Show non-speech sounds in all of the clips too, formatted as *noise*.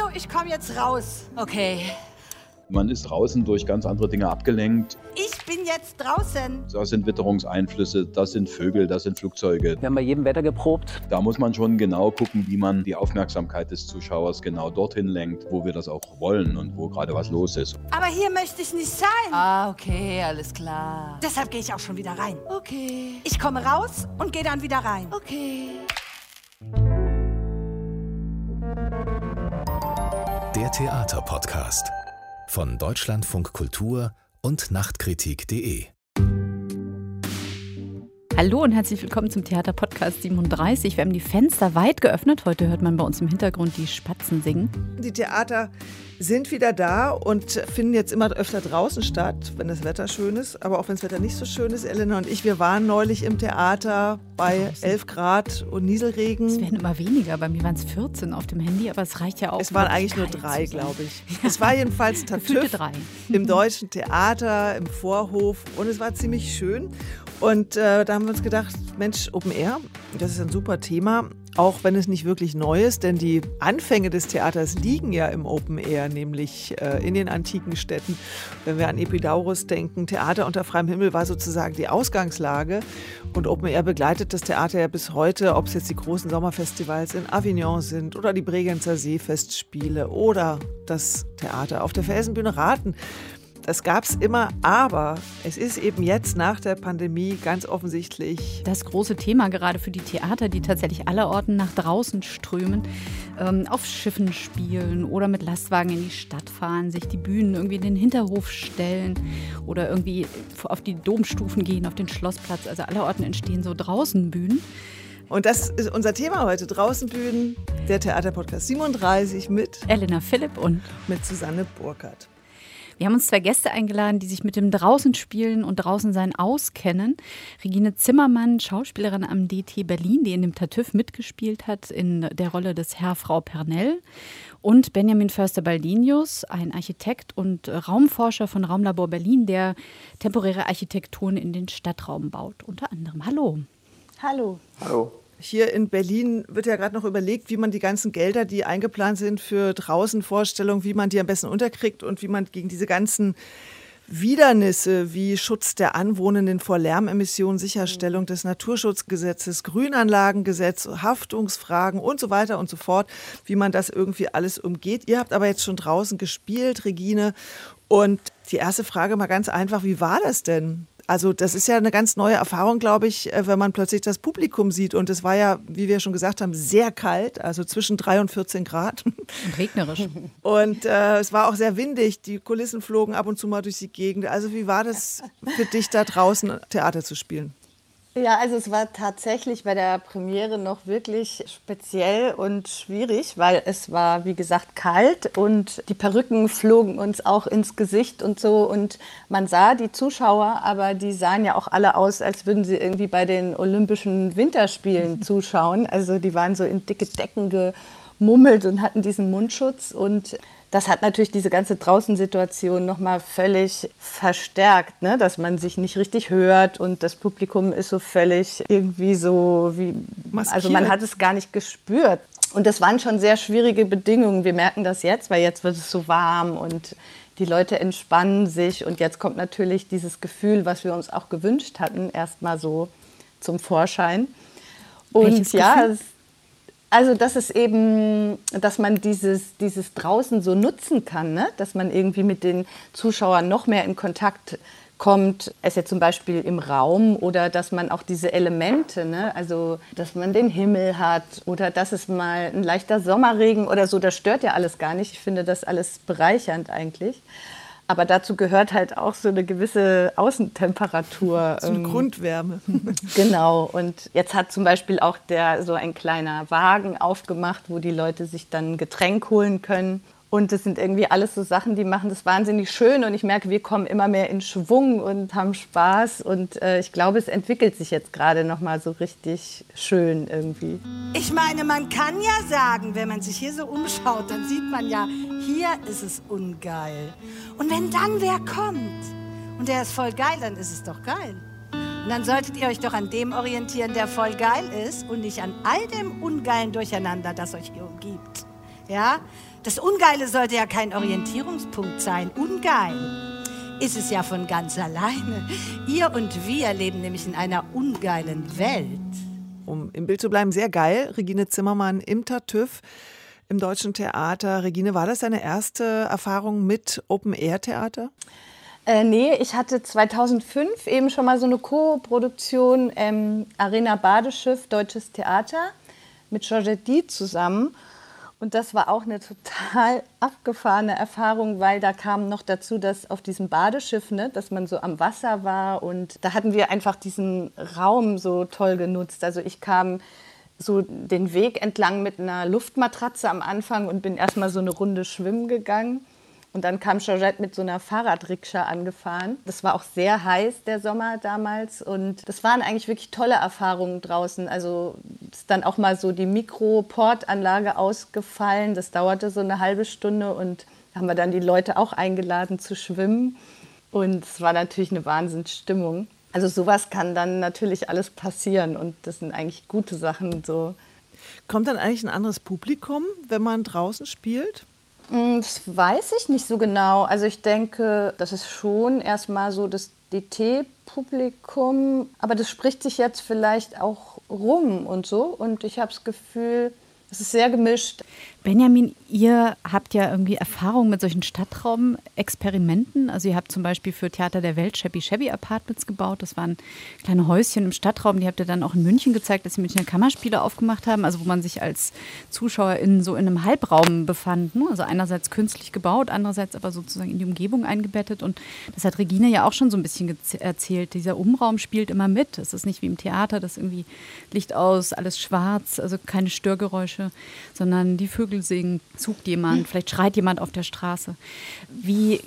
Also, ich komme jetzt raus. Okay. Man ist draußen durch ganz andere Dinge abgelenkt. Ich bin jetzt draußen. Da sind Witterungseinflüsse, das sind Vögel, das sind Flugzeuge. Wir haben bei jedem Wetter geprobt. Da muss man schon genau gucken, wie man die Aufmerksamkeit des Zuschauers genau dorthin lenkt, wo wir das auch wollen und wo gerade was los ist. Aber hier möchte ich nicht sein. Ah, okay, alles klar. Deshalb gehe ich auch schon wieder rein. Okay. Ich komme raus und gehe dann wieder rein. Okay. Theaterpodcast von Deutschlandfunk Kultur und Nachtkritik.de. Hallo und herzlich willkommen zum Theater Podcast 37. Wir haben die Fenster weit geöffnet. Heute hört man bei uns im Hintergrund die Spatzen singen. Die Theater sind wieder da und finden jetzt immer öfter draußen statt, wenn das Wetter schön ist. Aber auch wenn das Wetter nicht so schön ist, Elena und ich, wir waren neulich im Theater bei 11 Grad und Nieselregen. Es werden immer weniger. Bei mir waren es 14 auf dem Handy, aber es reicht ja auch. Es waren eigentlich nur drei, glaube ich. *laughs* Es war jedenfalls Tartüff drei. im Deutschen Theater, im Vorhof und es war ziemlich schön. Und äh, da haben wir uns gedacht, Mensch, Open Air, das ist ein super Thema, auch wenn es nicht wirklich neu ist, denn die Anfänge des Theaters liegen ja im Open Air, nämlich äh, in den antiken Städten. Wenn wir an Epidaurus denken, Theater unter freiem Himmel war sozusagen die Ausgangslage. Und Open Air begleitet das Theater ja bis heute, ob es jetzt die großen Sommerfestivals in Avignon sind oder die Bregenzer Seefestspiele oder das Theater auf der Felsenbühne Raten. Das gab es immer, aber es ist eben jetzt nach der Pandemie ganz offensichtlich. Das große Thema gerade für die Theater, die tatsächlich allerorten nach draußen strömen, ähm, auf Schiffen spielen oder mit Lastwagen in die Stadt fahren, sich die Bühnen irgendwie in den Hinterhof stellen oder irgendwie auf die Domstufen gehen, auf den Schlossplatz. Also allerorten entstehen so Draußenbühnen. Und das ist unser Thema heute. Draußenbühnen, der Theaterpodcast 37 mit Elena Philipp und mit Susanne Burkhardt. Wir haben uns zwei Gäste eingeladen, die sich mit dem Draußenspielen und Draußensein auskennen. Regine Zimmermann, Schauspielerin am DT Berlin, die in dem Tartüff mitgespielt hat in der Rolle des Herr Frau Pernell. Und Benjamin Förster-Baldinius, ein Architekt und Raumforscher von Raumlabor Berlin, der temporäre Architekturen in den Stadtraum baut. Unter anderem. Hallo. Hallo. Hallo. Hier in Berlin wird ja gerade noch überlegt, wie man die ganzen Gelder, die eingeplant sind für Draußenvorstellungen, wie man die am besten unterkriegt und wie man gegen diese ganzen Widernisse wie Schutz der Anwohnenden vor Lärmemissionen, Sicherstellung des Naturschutzgesetzes, Grünanlagengesetz, Haftungsfragen und so weiter und so fort, wie man das irgendwie alles umgeht. Ihr habt aber jetzt schon draußen gespielt, Regine. Und die erste Frage mal ganz einfach, wie war das denn? Also das ist ja eine ganz neue Erfahrung, glaube ich, äh, wenn man plötzlich das Publikum sieht. Und es war ja, wie wir schon gesagt haben, sehr kalt, also zwischen 3 und 14 Grad. Und regnerisch. *laughs* Und äh, es war auch sehr windig. Die Kulissen flogen ab und zu mal durch die Gegend. Also wie war das für dich da draußen Theater zu spielen? Ja, also es war tatsächlich bei der Premiere noch wirklich speziell und schwierig, weil es war, wie gesagt, kalt und die Perücken flogen uns auch ins Gesicht und so. Und man sah die Zuschauer, aber die sahen ja auch alle aus, als würden sie irgendwie bei den Olympischen Winterspielen *laughs* zuschauen. Also die waren so in dicke Decken gemummelt und hatten diesen Mundschutz und das hat natürlich diese ganze Draußensituation nochmal völlig verstärkt, ne? dass man sich nicht richtig hört und das Publikum ist so völlig irgendwie so wie, Maskiert. also man hat es gar nicht gespürt. Und das waren schon sehr schwierige Bedingungen. Wir merken das jetzt, weil jetzt wird es so warm und die Leute entspannen sich und jetzt kommt natürlich dieses Gefühl, was wir uns auch gewünscht hatten, erstmal so zum Vorschein. Und Welches ja, Gefühl? Es, also das ist eben, dass man dieses, dieses draußen so nutzen kann, ne? dass man irgendwie mit den Zuschauern noch mehr in Kontakt kommt, es jetzt zum Beispiel im Raum oder dass man auch diese Elemente, ne? also dass man den Himmel hat oder dass es mal ein leichter Sommerregen oder so, das stört ja alles gar nicht. Ich finde das alles bereichernd eigentlich. Aber dazu gehört halt auch so eine gewisse Außentemperatur. So eine ähm, Grundwärme. *laughs* Genau. Und jetzt hat zum Beispiel auch der so ein kleiner Wagen aufgemacht, wo die Leute sich dann ein Getränk holen können. Und das sind irgendwie alles so Sachen, die machen das wahnsinnig schön. Und ich merke, wir kommen immer mehr in Schwung und haben Spaß. Und äh, ich glaube, es entwickelt sich jetzt gerade noch mal so richtig schön irgendwie. Ich meine, man kann ja sagen, wenn man sich hier so umschaut, dann sieht man ja, hier ist es ungeil. Und wenn dann wer kommt und der ist voll geil, dann ist es doch geil. Und dann solltet ihr euch doch an dem orientieren, der voll geil ist und nicht an all dem ungeilen Durcheinander, das euch hier umgibt. Ja? Das Ungeile sollte ja kein Orientierungspunkt sein. Ungeil ist es ja von ganz alleine. Ihr und wir leben nämlich in einer ungeilen Welt. Um im Bild zu bleiben, sehr geil. Regine Zimmermann im Tartüff im Deutschen Theater. Regine, war das deine erste Erfahrung mit Open-Air-Theater? Äh, nee, ich hatte 2005 eben schon mal so eine Co-Produktion ähm, Arena Badeschiff Deutsches Theater mit Georgette Die zusammen. Und das war auch eine total abgefahrene Erfahrung, weil da kam noch dazu, dass auf diesem Badeschiff, ne, dass man so am Wasser war und da hatten wir einfach diesen Raum so toll genutzt. Also ich kam so den Weg entlang mit einer Luftmatratze am Anfang und bin erstmal so eine Runde schwimmen gegangen. Und dann kam Georgette mit so einer Fahrradrikscha angefahren. Das war auch sehr heiß, der Sommer damals. Und das waren eigentlich wirklich tolle Erfahrungen draußen. Also ist dann auch mal so die Mikroportanlage ausgefallen. Das dauerte so eine halbe Stunde und haben wir dann die Leute auch eingeladen zu schwimmen. Und es war natürlich eine Wahnsinnsstimmung. Also sowas kann dann natürlich alles passieren und das sind eigentlich gute Sachen so. Kommt dann eigentlich ein anderes Publikum, wenn man draußen spielt? Mm, das weiß ich nicht so genau. Also ich denke, das ist schon erstmal so das DT-Publikum, aber das spricht sich jetzt vielleicht auch rum und so. Und ich habe das Gefühl, es ist sehr gemischt. Benjamin, ihr habt ja irgendwie Erfahrung mit solchen Stadtraum-Experimenten. Also ihr habt zum Beispiel für Theater der Welt Shabby Shabby Apartments gebaut. Das waren kleine Häuschen im Stadtraum. Die habt ihr dann auch in München gezeigt, dass sie Münchner Kammerspiele aufgemacht haben. Also wo man sich als Zuschauer in so in einem Halbraum befand. Ne? Also einerseits künstlich gebaut, andererseits aber sozusagen in die Umgebung eingebettet. Und das hat Regine ja auch schon so ein bisschen erzählt. Dieser Umraum spielt immer mit. Es ist nicht wie im Theater, das irgendwie Licht aus, alles schwarz, also keine Störgeräusche, sondern die Vögel Vögel singen, zugt jemand, vielleicht schreit jemand auf der Straße. Wie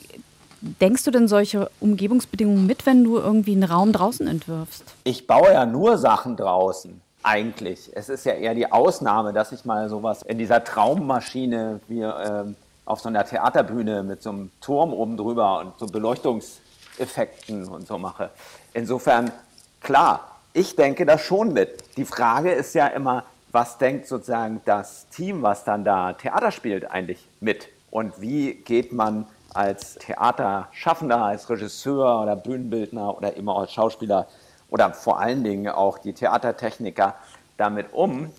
denkst du denn solche Umgebungsbedingungen mit, wenn du irgendwie einen Raum draußen entwirfst? Ich baue ja nur Sachen draußen. Eigentlich. Es ist ja eher die Ausnahme, dass ich mal sowas in dieser Traummaschine wie äh, auf so einer Theaterbühne mit so einem Turm oben drüber und so Beleuchtungseffekten und so mache. Insofern, klar, ich denke das schon mit. Die Frage ist ja immer, was denkt sozusagen das Team, was dann da Theater spielt, eigentlich mit? Und wie geht man als Theaterschaffender, als Regisseur oder Bühnenbildner oder immer als Schauspieler oder vor allen Dingen auch die Theatertechniker damit um,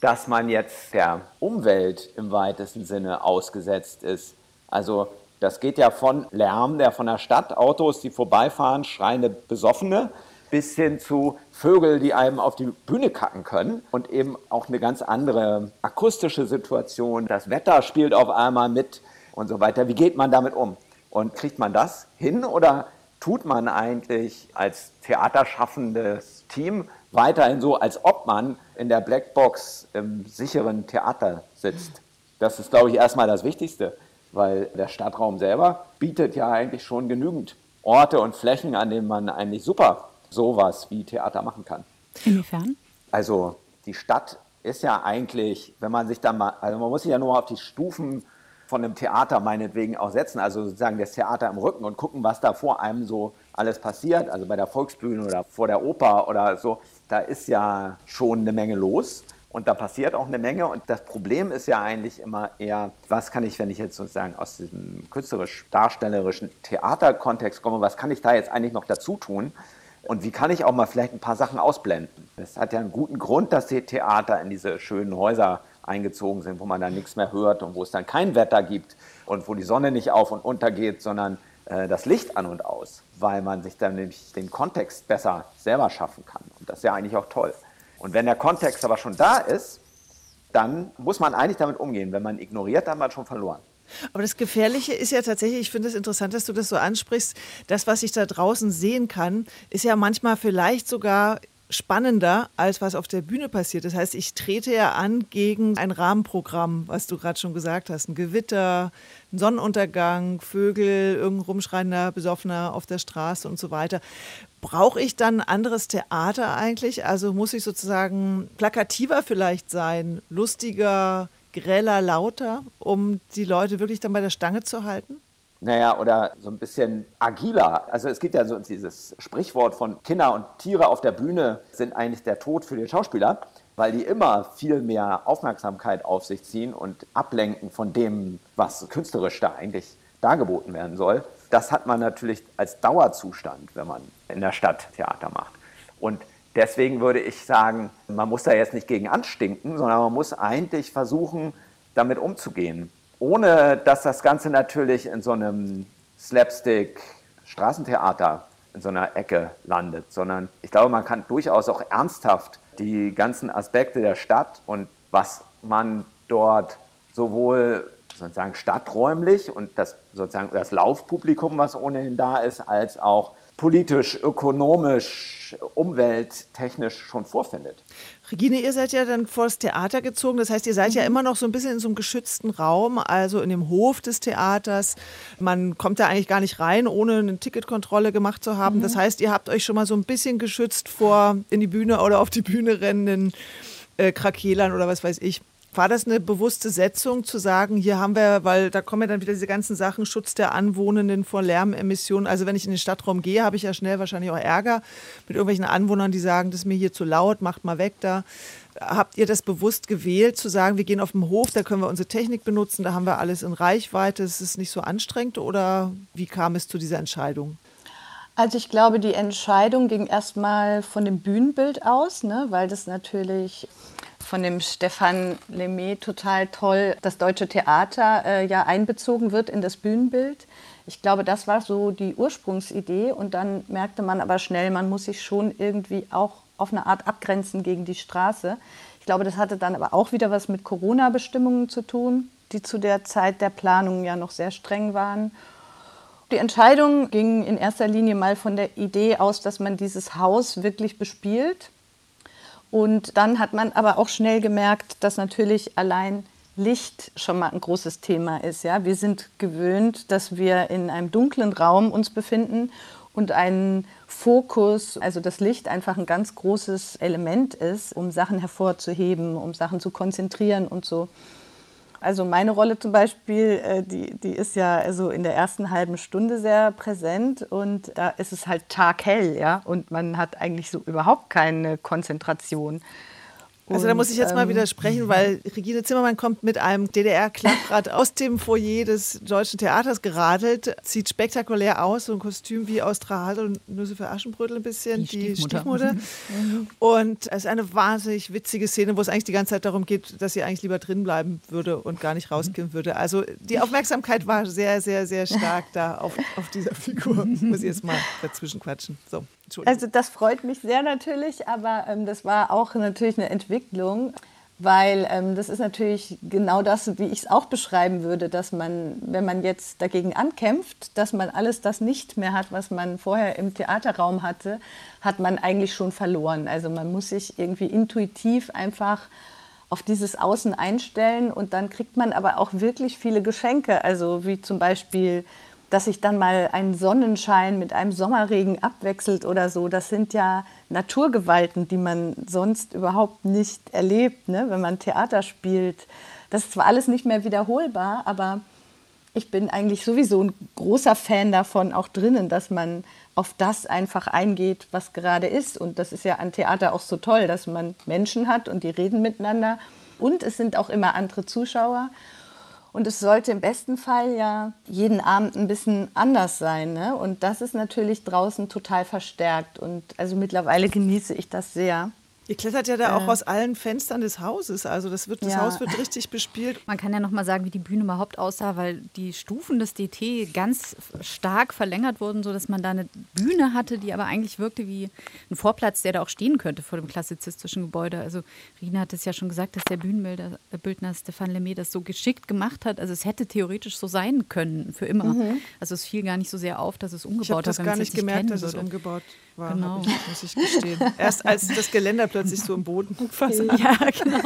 dass man jetzt der Umwelt im weitesten Sinne ausgesetzt ist. Also das geht ja von Lärm, der von der Stadt, Autos, die vorbeifahren, schreiende Besoffene, bis hin zu Vögel, die einem auf die Bühne kacken können und eben auch eine ganz andere akustische Situation. Das Wetter spielt auf einmal mit und so weiter. Wie geht man damit um? Und kriegt man das hin oder tut man eigentlich als theaterschaffendes Team weiterhin so, als ob man in der Blackbox im sicheren Theater sitzt? Das ist, glaube ich, erstmal das Wichtigste, weil der Stadtraum selber bietet ja eigentlich schon genügend Orte und Flächen, an denen man eigentlich super sowas wie Theater machen kann. Inwiefern? Also die Stadt ist ja eigentlich, wenn man sich da mal, also man muss sich ja nur auf die Stufen von einem Theater meinetwegen auch setzen, also sozusagen das Theater im Rücken und gucken, was da vor einem so alles passiert, also bei der Volksbühne oder vor der Oper oder so, da ist ja schon eine Menge los und da passiert auch eine Menge und das Problem ist ja eigentlich immer eher, was kann ich, wenn ich jetzt sozusagen aus diesem künstlerisch-darstellerischen Theaterkontext komme, was kann ich da jetzt eigentlich noch dazu tun? Und wie kann ich auch mal vielleicht ein paar Sachen ausblenden? Es hat ja einen guten Grund, dass die Theater in diese schönen Häuser eingezogen sind, wo man dann nichts mehr hört und wo es dann kein Wetter gibt und wo die Sonne nicht auf und unter geht, sondern äh, das Licht an und aus, weil man sich dann nämlich den Kontext besser selber schaffen kann. Und das ist ja eigentlich auch toll. Und wenn der Kontext aber schon da ist, dann muss man eigentlich damit umgehen. Wenn man ignoriert, dann hat man schon verloren. Aber das Gefährliche ist ja tatsächlich, ich finde es interessant, dass du das so ansprichst, das, was ich da draußen sehen kann, ist ja manchmal vielleicht sogar spannender, als was auf der Bühne passiert. Das heißt, ich trete ja an gegen ein Rahmenprogramm, was du gerade schon gesagt hast. Ein Gewitter, ein Sonnenuntergang, Vögel, irgendein rumschreiender Besoffener auf der Straße und so weiter. Brauche ich dann anderes Theater eigentlich? Also muss ich sozusagen plakativer vielleicht sein, lustiger, greller, lauter, um die Leute wirklich dann bei der Stange zu halten? Naja, oder so ein bisschen agiler. Also es gibt ja so dieses Sprichwort von Kinder und Tiere auf der Bühne sind eigentlich der Tod für den Schauspieler. weil die immer viel mehr Aufmerksamkeit auf sich ziehen und ablenken von dem, was künstlerisch da eigentlich dargeboten werden soll. Das hat man natürlich als Dauerzustand, wenn man in der Stadt Theater macht. Und deswegen würde ich sagen, man muss da jetzt nicht gegen anstinken, sondern man muss eigentlich versuchen, damit umzugehen. Ohne dass das Ganze natürlich in so einem Slapstick-Straßentheater in so einer Ecke landet, sondern ich glaube, man kann durchaus auch ernsthaft die ganzen Aspekte der Stadt und was man dort sowohl sozusagen stadträumlich und das sozusagen das Laufpublikum, was ohnehin da ist, als auch politisch, ökonomisch, umwelttechnisch schon vorfindet. Regine, ihr seid ja dann vor das Theater gezogen. Das heißt, ihr seid ja mhm. immer noch so ein bisschen in so einem geschützten Raum, also in dem Hof des Theaters. Man kommt da eigentlich gar nicht rein, ohne eine Ticketkontrolle gemacht zu haben. Mhm. Das heißt, ihr habt euch schon mal so ein bisschen geschützt vor in die Bühne oder auf die Bühne rennenden äh, Krakelern oder was weiß ich. War das eine bewusste Setzung zu sagen, hier haben wir, weil da kommen ja dann wieder diese ganzen Sachen, Schutz der Anwohnenden vor Lärmemissionen. Also wenn ich in den Stadtraum gehe, habe ich ja schnell wahrscheinlich auch Ärger mit irgendwelchen Anwohnern, die sagen, das ist mir hier zu laut, macht mal weg da. Habt ihr das bewusst gewählt, zu sagen, wir gehen auf den Hof, da können wir unsere Technik benutzen, da haben wir alles in Reichweite, es ist nicht so anstrengend oder wie kam es zu dieser Entscheidung? Also ich glaube, die Entscheidung ging erstmal von dem Bühnenbild aus, ne, weil das natürlich von dem Stefan Lemay total toll das deutsche Theater äh, ja einbezogen wird in das Bühnenbild. Ich glaube, das war so die Ursprungsidee und dann merkte man aber schnell, man muss sich schon irgendwie auch auf eine Art abgrenzen gegen die Straße. Ich glaube, das hatte dann aber auch wieder was mit Corona-Bestimmungen zu tun, die zu der Zeit der Planung ja noch sehr streng waren. Die Entscheidung ging in erster Linie mal von der Idee aus, dass man dieses Haus wirklich bespielt und dann hat man aber auch schnell gemerkt, dass natürlich allein Licht schon mal ein großes Thema ist. Ja? Wir sind gewöhnt, dass wir in einem dunklen Raum uns befinden und ein Fokus, also das Licht einfach ein ganz großes Element ist, um Sachen hervorzuheben, um Sachen zu konzentrieren und so. Also meine Rolle zum Beispiel, äh, die, die ist ja also in der ersten halben Stunde sehr präsent und da ist es halt taghell, ja, und man hat eigentlich so überhaupt keine Konzentration. Also da muss ich jetzt mal ähm, widersprechen, weil Regine Zimmermann kommt mit einem DDR-Klapprad *laughs* aus dem Foyer des Deutschen Theaters geradelt, sieht spektakulär aus, so ein Kostüm wie aus Trahal und Nüsse für Aschenbrödel ein bisschen, die, die Stiefmutter. *laughs* Mhm. Und es ist eine wahnsinnig witzige Szene, wo es eigentlich die ganze Zeit darum geht, dass sie eigentlich lieber drin bleiben würde und gar nicht rausgehen würde. Also die Aufmerksamkeit war sehr, sehr, sehr stark da auf, auf dieser Figur. Muss ich jetzt mal dazwischen quatschen. So. Also das freut mich sehr natürlich, aber ähm, das war auch natürlich eine Entwicklung, weil ähm, das ist natürlich genau das, wie ich es auch beschreiben würde, dass man, wenn man jetzt dagegen ankämpft, dass man alles das nicht mehr hat, was man vorher im Theaterraum hatte, hat man eigentlich schon verloren. Also man muss sich irgendwie intuitiv einfach auf dieses Außen einstellen und dann kriegt man aber auch wirklich viele Geschenke, also wie zum Beispiel dass sich dann mal ein Sonnenschein mit einem Sommerregen abwechselt oder so, das sind ja Naturgewalten, die man sonst überhaupt nicht erlebt, ne? wenn man Theater spielt. Das ist zwar alles nicht mehr wiederholbar, aber ich bin eigentlich sowieso ein großer Fan davon, auch drinnen, dass man auf das einfach eingeht, was gerade ist. Und das ist ja an Theater auch so toll, dass man Menschen hat und die reden miteinander. Und es sind auch immer andere Zuschauer. Und es sollte im besten Fall ja jeden Abend ein bisschen anders sein. Ne? Und das ist natürlich draußen total verstärkt. Und also mittlerweile genieße ich das sehr. Ihr klettert ja da äh, auch aus allen Fenstern des Hauses. Also das, wird, das ja. Haus wird richtig bespielt. Man kann ja noch mal sagen, wie die Bühne überhaupt aussah, weil die Stufen des DT ganz stark verlängert wurden, sodass man da eine Bühne hatte, die aber eigentlich wirkte wie ein Vorplatz, der da auch stehen könnte vor dem klassizistischen Gebäude. Also Rina hat es ja schon gesagt, dass der Bühnenbildner äh, Stefan Lemay das so geschickt gemacht hat. Also es hätte theoretisch so sein können für immer. Mhm. Also es fiel gar nicht so sehr auf, dass es umgebaut ich habe das gar nicht gemerkt, dass es umgebaut war, genau. ich, muss ich gestehen. Erst als das Geländer plötzlich so im Boden *laughs* versagt. Ja, genau.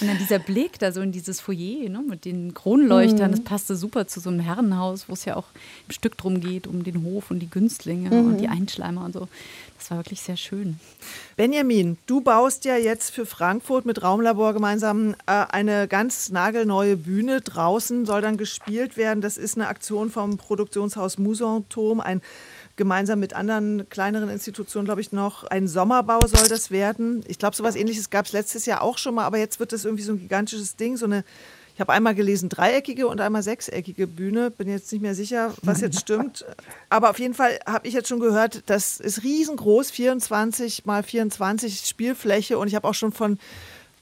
Und dann dieser Blick da so in dieses Foyer ne, mit den Kronleuchtern, mhm. das passte super zu so einem Herrenhaus, wo es ja auch im Stück drum geht, um den Hof und die Günstlinge mhm. und die Einschleimer und so. Das war wirklich sehr schön. Benjamin, du baust ja jetzt für Frankfurt mit Raumlabor gemeinsam äh, eine ganz nagelneue Bühne. Draußen soll dann gespielt werden. Das ist eine Aktion vom Produktionshaus Musanturm, ein gemeinsam mit anderen kleineren Institutionen, glaube ich, noch. Ein Sommerbau soll das werden. Ich glaube, sowas ähnliches gab es letztes Jahr auch schon mal, aber jetzt wird das irgendwie so ein gigantisches Ding, so eine ich habe einmal gelesen dreieckige und einmal sechseckige Bühne. Bin jetzt nicht mehr sicher, was jetzt stimmt. *laughs* Aber auf jeden Fall habe ich jetzt schon gehört, das ist riesengroß, 24 mal 24 Spielfläche. Und ich habe auch schon von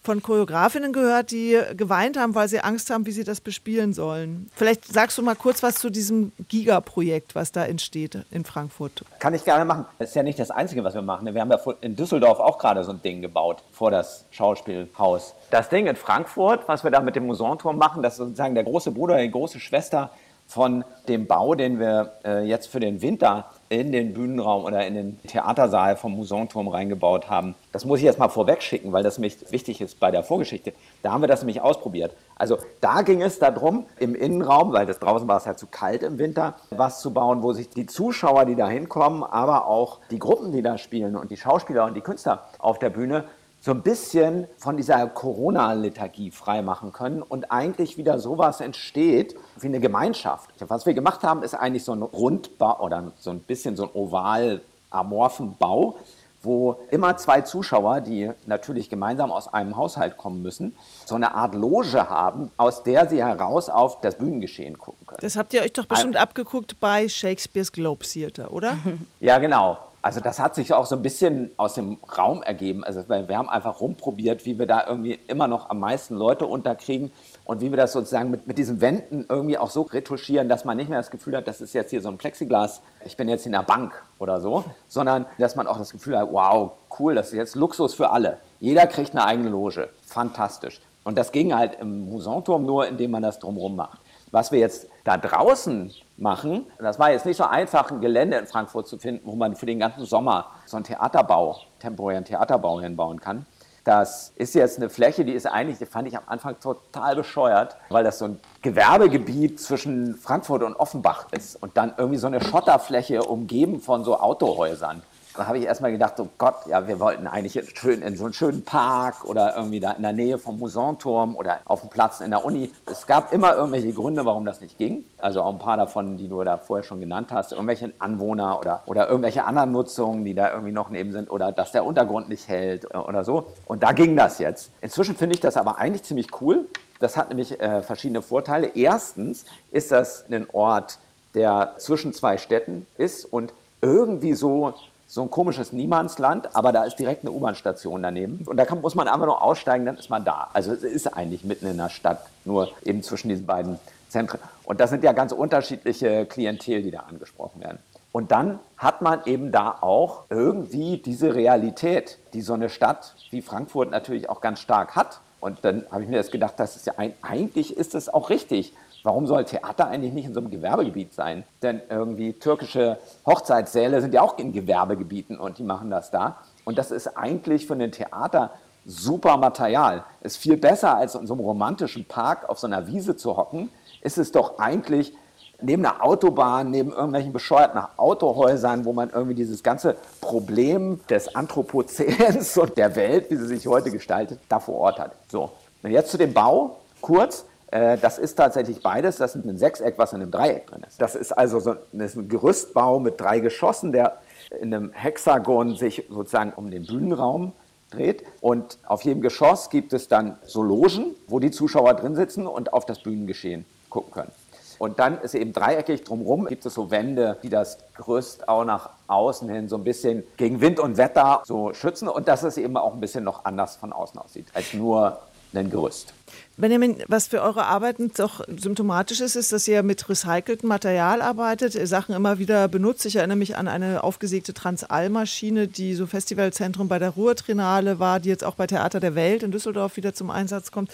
von Choreografinnen gehört, die geweint haben, weil sie Angst haben, wie sie das bespielen sollen. Vielleicht sagst du mal kurz was zu diesem Giga-Projekt, was da entsteht in Frankfurt. Kann ich gerne machen. Das ist ja nicht das Einzige, was wir machen. Wir haben ja in Düsseldorf auch gerade so ein Ding gebaut vor das Schauspielhaus. Das Ding in Frankfurt, was wir da mit dem Musanturm machen, das ist sozusagen der große Bruder, die große Schwester von dem Bau, den wir äh, jetzt für den Winter in den Bühnenraum oder in den Theatersaal vom Musanturm reingebaut haben. Das muss ich jetzt mal vorweg schicken, weil das mich wichtig ist bei der Vorgeschichte. Da haben wir das nämlich ausprobiert. Also da ging es darum, im Innenraum, weil das draußen war es halt zu kalt im Winter, was zu bauen, wo sich die Zuschauer, die da hinkommen, aber auch die Gruppen, die da spielen und die Schauspieler und die Künstler auf der Bühne so ein bisschen von dieser Corona-Lethargie freimachen können und eigentlich wieder sowas entsteht wie eine Gemeinschaft. Was wir gemacht haben, ist eigentlich so ein Rundbau oder so ein bisschen so ein oval amorphen Bau, wo immer zwei Zuschauer, die natürlich gemeinsam aus einem Haushalt kommen müssen, so eine Art Loge haben, aus der sie heraus auf das Bühnengeschehen gucken können. Das habt ihr euch doch bestimmt Ein abgeguckt bei Shakespeare's Globe Theater, oder? ja, genau. Also das hat sich auch so ein bisschen aus dem Raum ergeben. Also wir haben einfach rumprobiert, wie wir da irgendwie immer noch am meisten Leute unterkriegen und wie wir das sozusagen mit, mit diesen Wänden irgendwie auch so retuschieren, dass man nicht mehr das Gefühl hat, das ist jetzt hier so ein Plexiglas, ich bin jetzt in der Bank oder so, sondern dass man auch das Gefühl hat, wow, cool, das ist jetzt Luxus für alle. Jeder kriegt eine eigene Loge. Fantastisch. Und das ging halt im Musanturm nur, indem man das drumherum macht. Was wir jetzt da draußen machen, das war jetzt nicht so einfach, ein Gelände in Frankfurt zu finden, wo man für den ganzen Sommer so einen Theaterbau, temporären Theaterbau hinbauen kann. Das ist jetzt eine Fläche, die ist eigentlich, die fand ich am Anfang total bescheuert, weil das so ein Gewerbegebiet zwischen Frankfurt und Offenbach ist und dann irgendwie so eine Schotterfläche umgeben von so Autohäusern. Da habe ich erstmal gedacht, oh Gott, ja, wir wollten eigentlich schön in so einen schönen Park oder irgendwie da in der Nähe vom Musanturm oder auf dem Platz in der Uni. Es gab immer irgendwelche Gründe, warum das nicht ging. Also auch ein paar davon, die du da vorher schon genannt hast. Irgendwelche Anwohner oder, oder irgendwelche anderen Nutzungen, die da irgendwie noch neben sind oder dass der Untergrund nicht hält oder so. Und da ging das jetzt. Inzwischen finde ich das aber eigentlich ziemlich cool. Das hat nämlich äh, verschiedene Vorteile. Erstens ist das ein Ort, der zwischen zwei Städten ist und irgendwie so so ein komisches Niemandsland, aber da ist direkt eine U-Bahn-Station daneben. Und da kann, muss man einfach nur aussteigen, dann ist man da. Also es ist eigentlich mitten in der Stadt, nur eben zwischen diesen beiden Zentren. Und das sind ja ganz unterschiedliche Klientel, die da angesprochen werden. Und dann hat man eben da auch irgendwie diese Realität, die so eine Stadt wie Frankfurt natürlich auch ganz stark hat. Und dann habe ich mir das gedacht, das ist ja ein, eigentlich ist es auch richtig, Warum soll Theater eigentlich nicht in so einem Gewerbegebiet sein? Denn irgendwie türkische Hochzeitssäle sind ja auch in Gewerbegebieten und die machen das da. Und das ist eigentlich für ein Theater super Material. Ist viel besser als in so einem romantischen Park auf so einer Wiese zu hocken. Ist es doch eigentlich neben einer Autobahn, neben irgendwelchen bescheuerten Autohäusern, wo man irgendwie dieses ganze Problem des Anthropozäns *laughs* und der Welt, wie sie sich heute gestaltet, da vor Ort hat. So, und jetzt zu dem Bau kurz. Äh, das ist tatsächlich beides. Das ist ein Sechseck, was in einem Dreieck drin ist. Das ist also so ein Gerüstbau mit drei Geschossen, der in einem Hexagon sich sozusagen um den Bühnenraum dreht. Und auf jedem Geschoss gibt es dann so Logen, wo die Zuschauer drin sitzen und auf das Bühnengeschehen gucken können. Und dann ist eben dreieckig drumherum, gibt es so Wände, die das Gerüst auch nach außen hin so ein bisschen gegen Wind und Wetter so schützen und dass es eben auch ein bisschen noch anders von außen aussieht, als nur ein Gerüst. Benjamin, was für eure Arbeiten doch symptomatisch ist, ist, dass ihr mit recyceltem Material arbeitet, Sachen immer wieder benutzt. Ich erinnere mich an eine aufgesägte Transall-Maschine, die so Festivalzentrum bei der Ruhrtrinale war, die jetzt auch bei Theater der Welt in Düsseldorf wieder zum Einsatz kommt.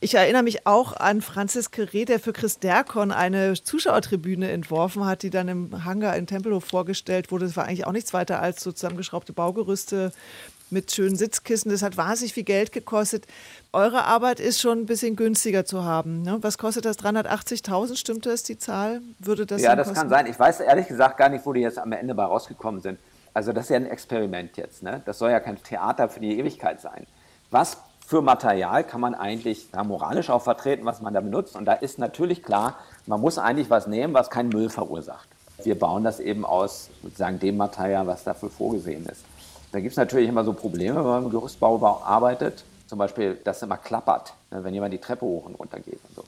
Ich erinnere mich auch an Franzis Queré, der für Chris Derkon eine Zuschauertribüne entworfen hat, die dann im Hangar in Tempelhof vorgestellt wurde. Das war eigentlich auch nichts weiter als so zusammengeschraubte Baugerüste mit schönen Sitzkissen. Das hat wahnsinnig viel Geld gekostet. Eure Arbeit ist schon ein bisschen günstiger zu haben. Ne? Was kostet das? 380.000? Stimmt das, die Zahl? Würde das ja, das kosten? kann sein. Ich weiß ehrlich gesagt gar nicht, wo die jetzt am Ende bei rausgekommen sind. Also das ist ja ein Experiment jetzt. Ne? Das soll ja kein Theater für die Ewigkeit sein. Was für Material kann man eigentlich ja, moralisch auch vertreten, was man da benutzt? Und da ist natürlich klar, man muss eigentlich was nehmen, was keinen Müll verursacht. wir bauen das eben aus sozusagen dem Material, was dafür vorgesehen ist. Da gibt es natürlich immer so Probleme, wenn man im Gerüstbau arbeitet. Zum Beispiel, dass es immer klappert, ne, wenn jemand die Treppe hoch und runter geht und so.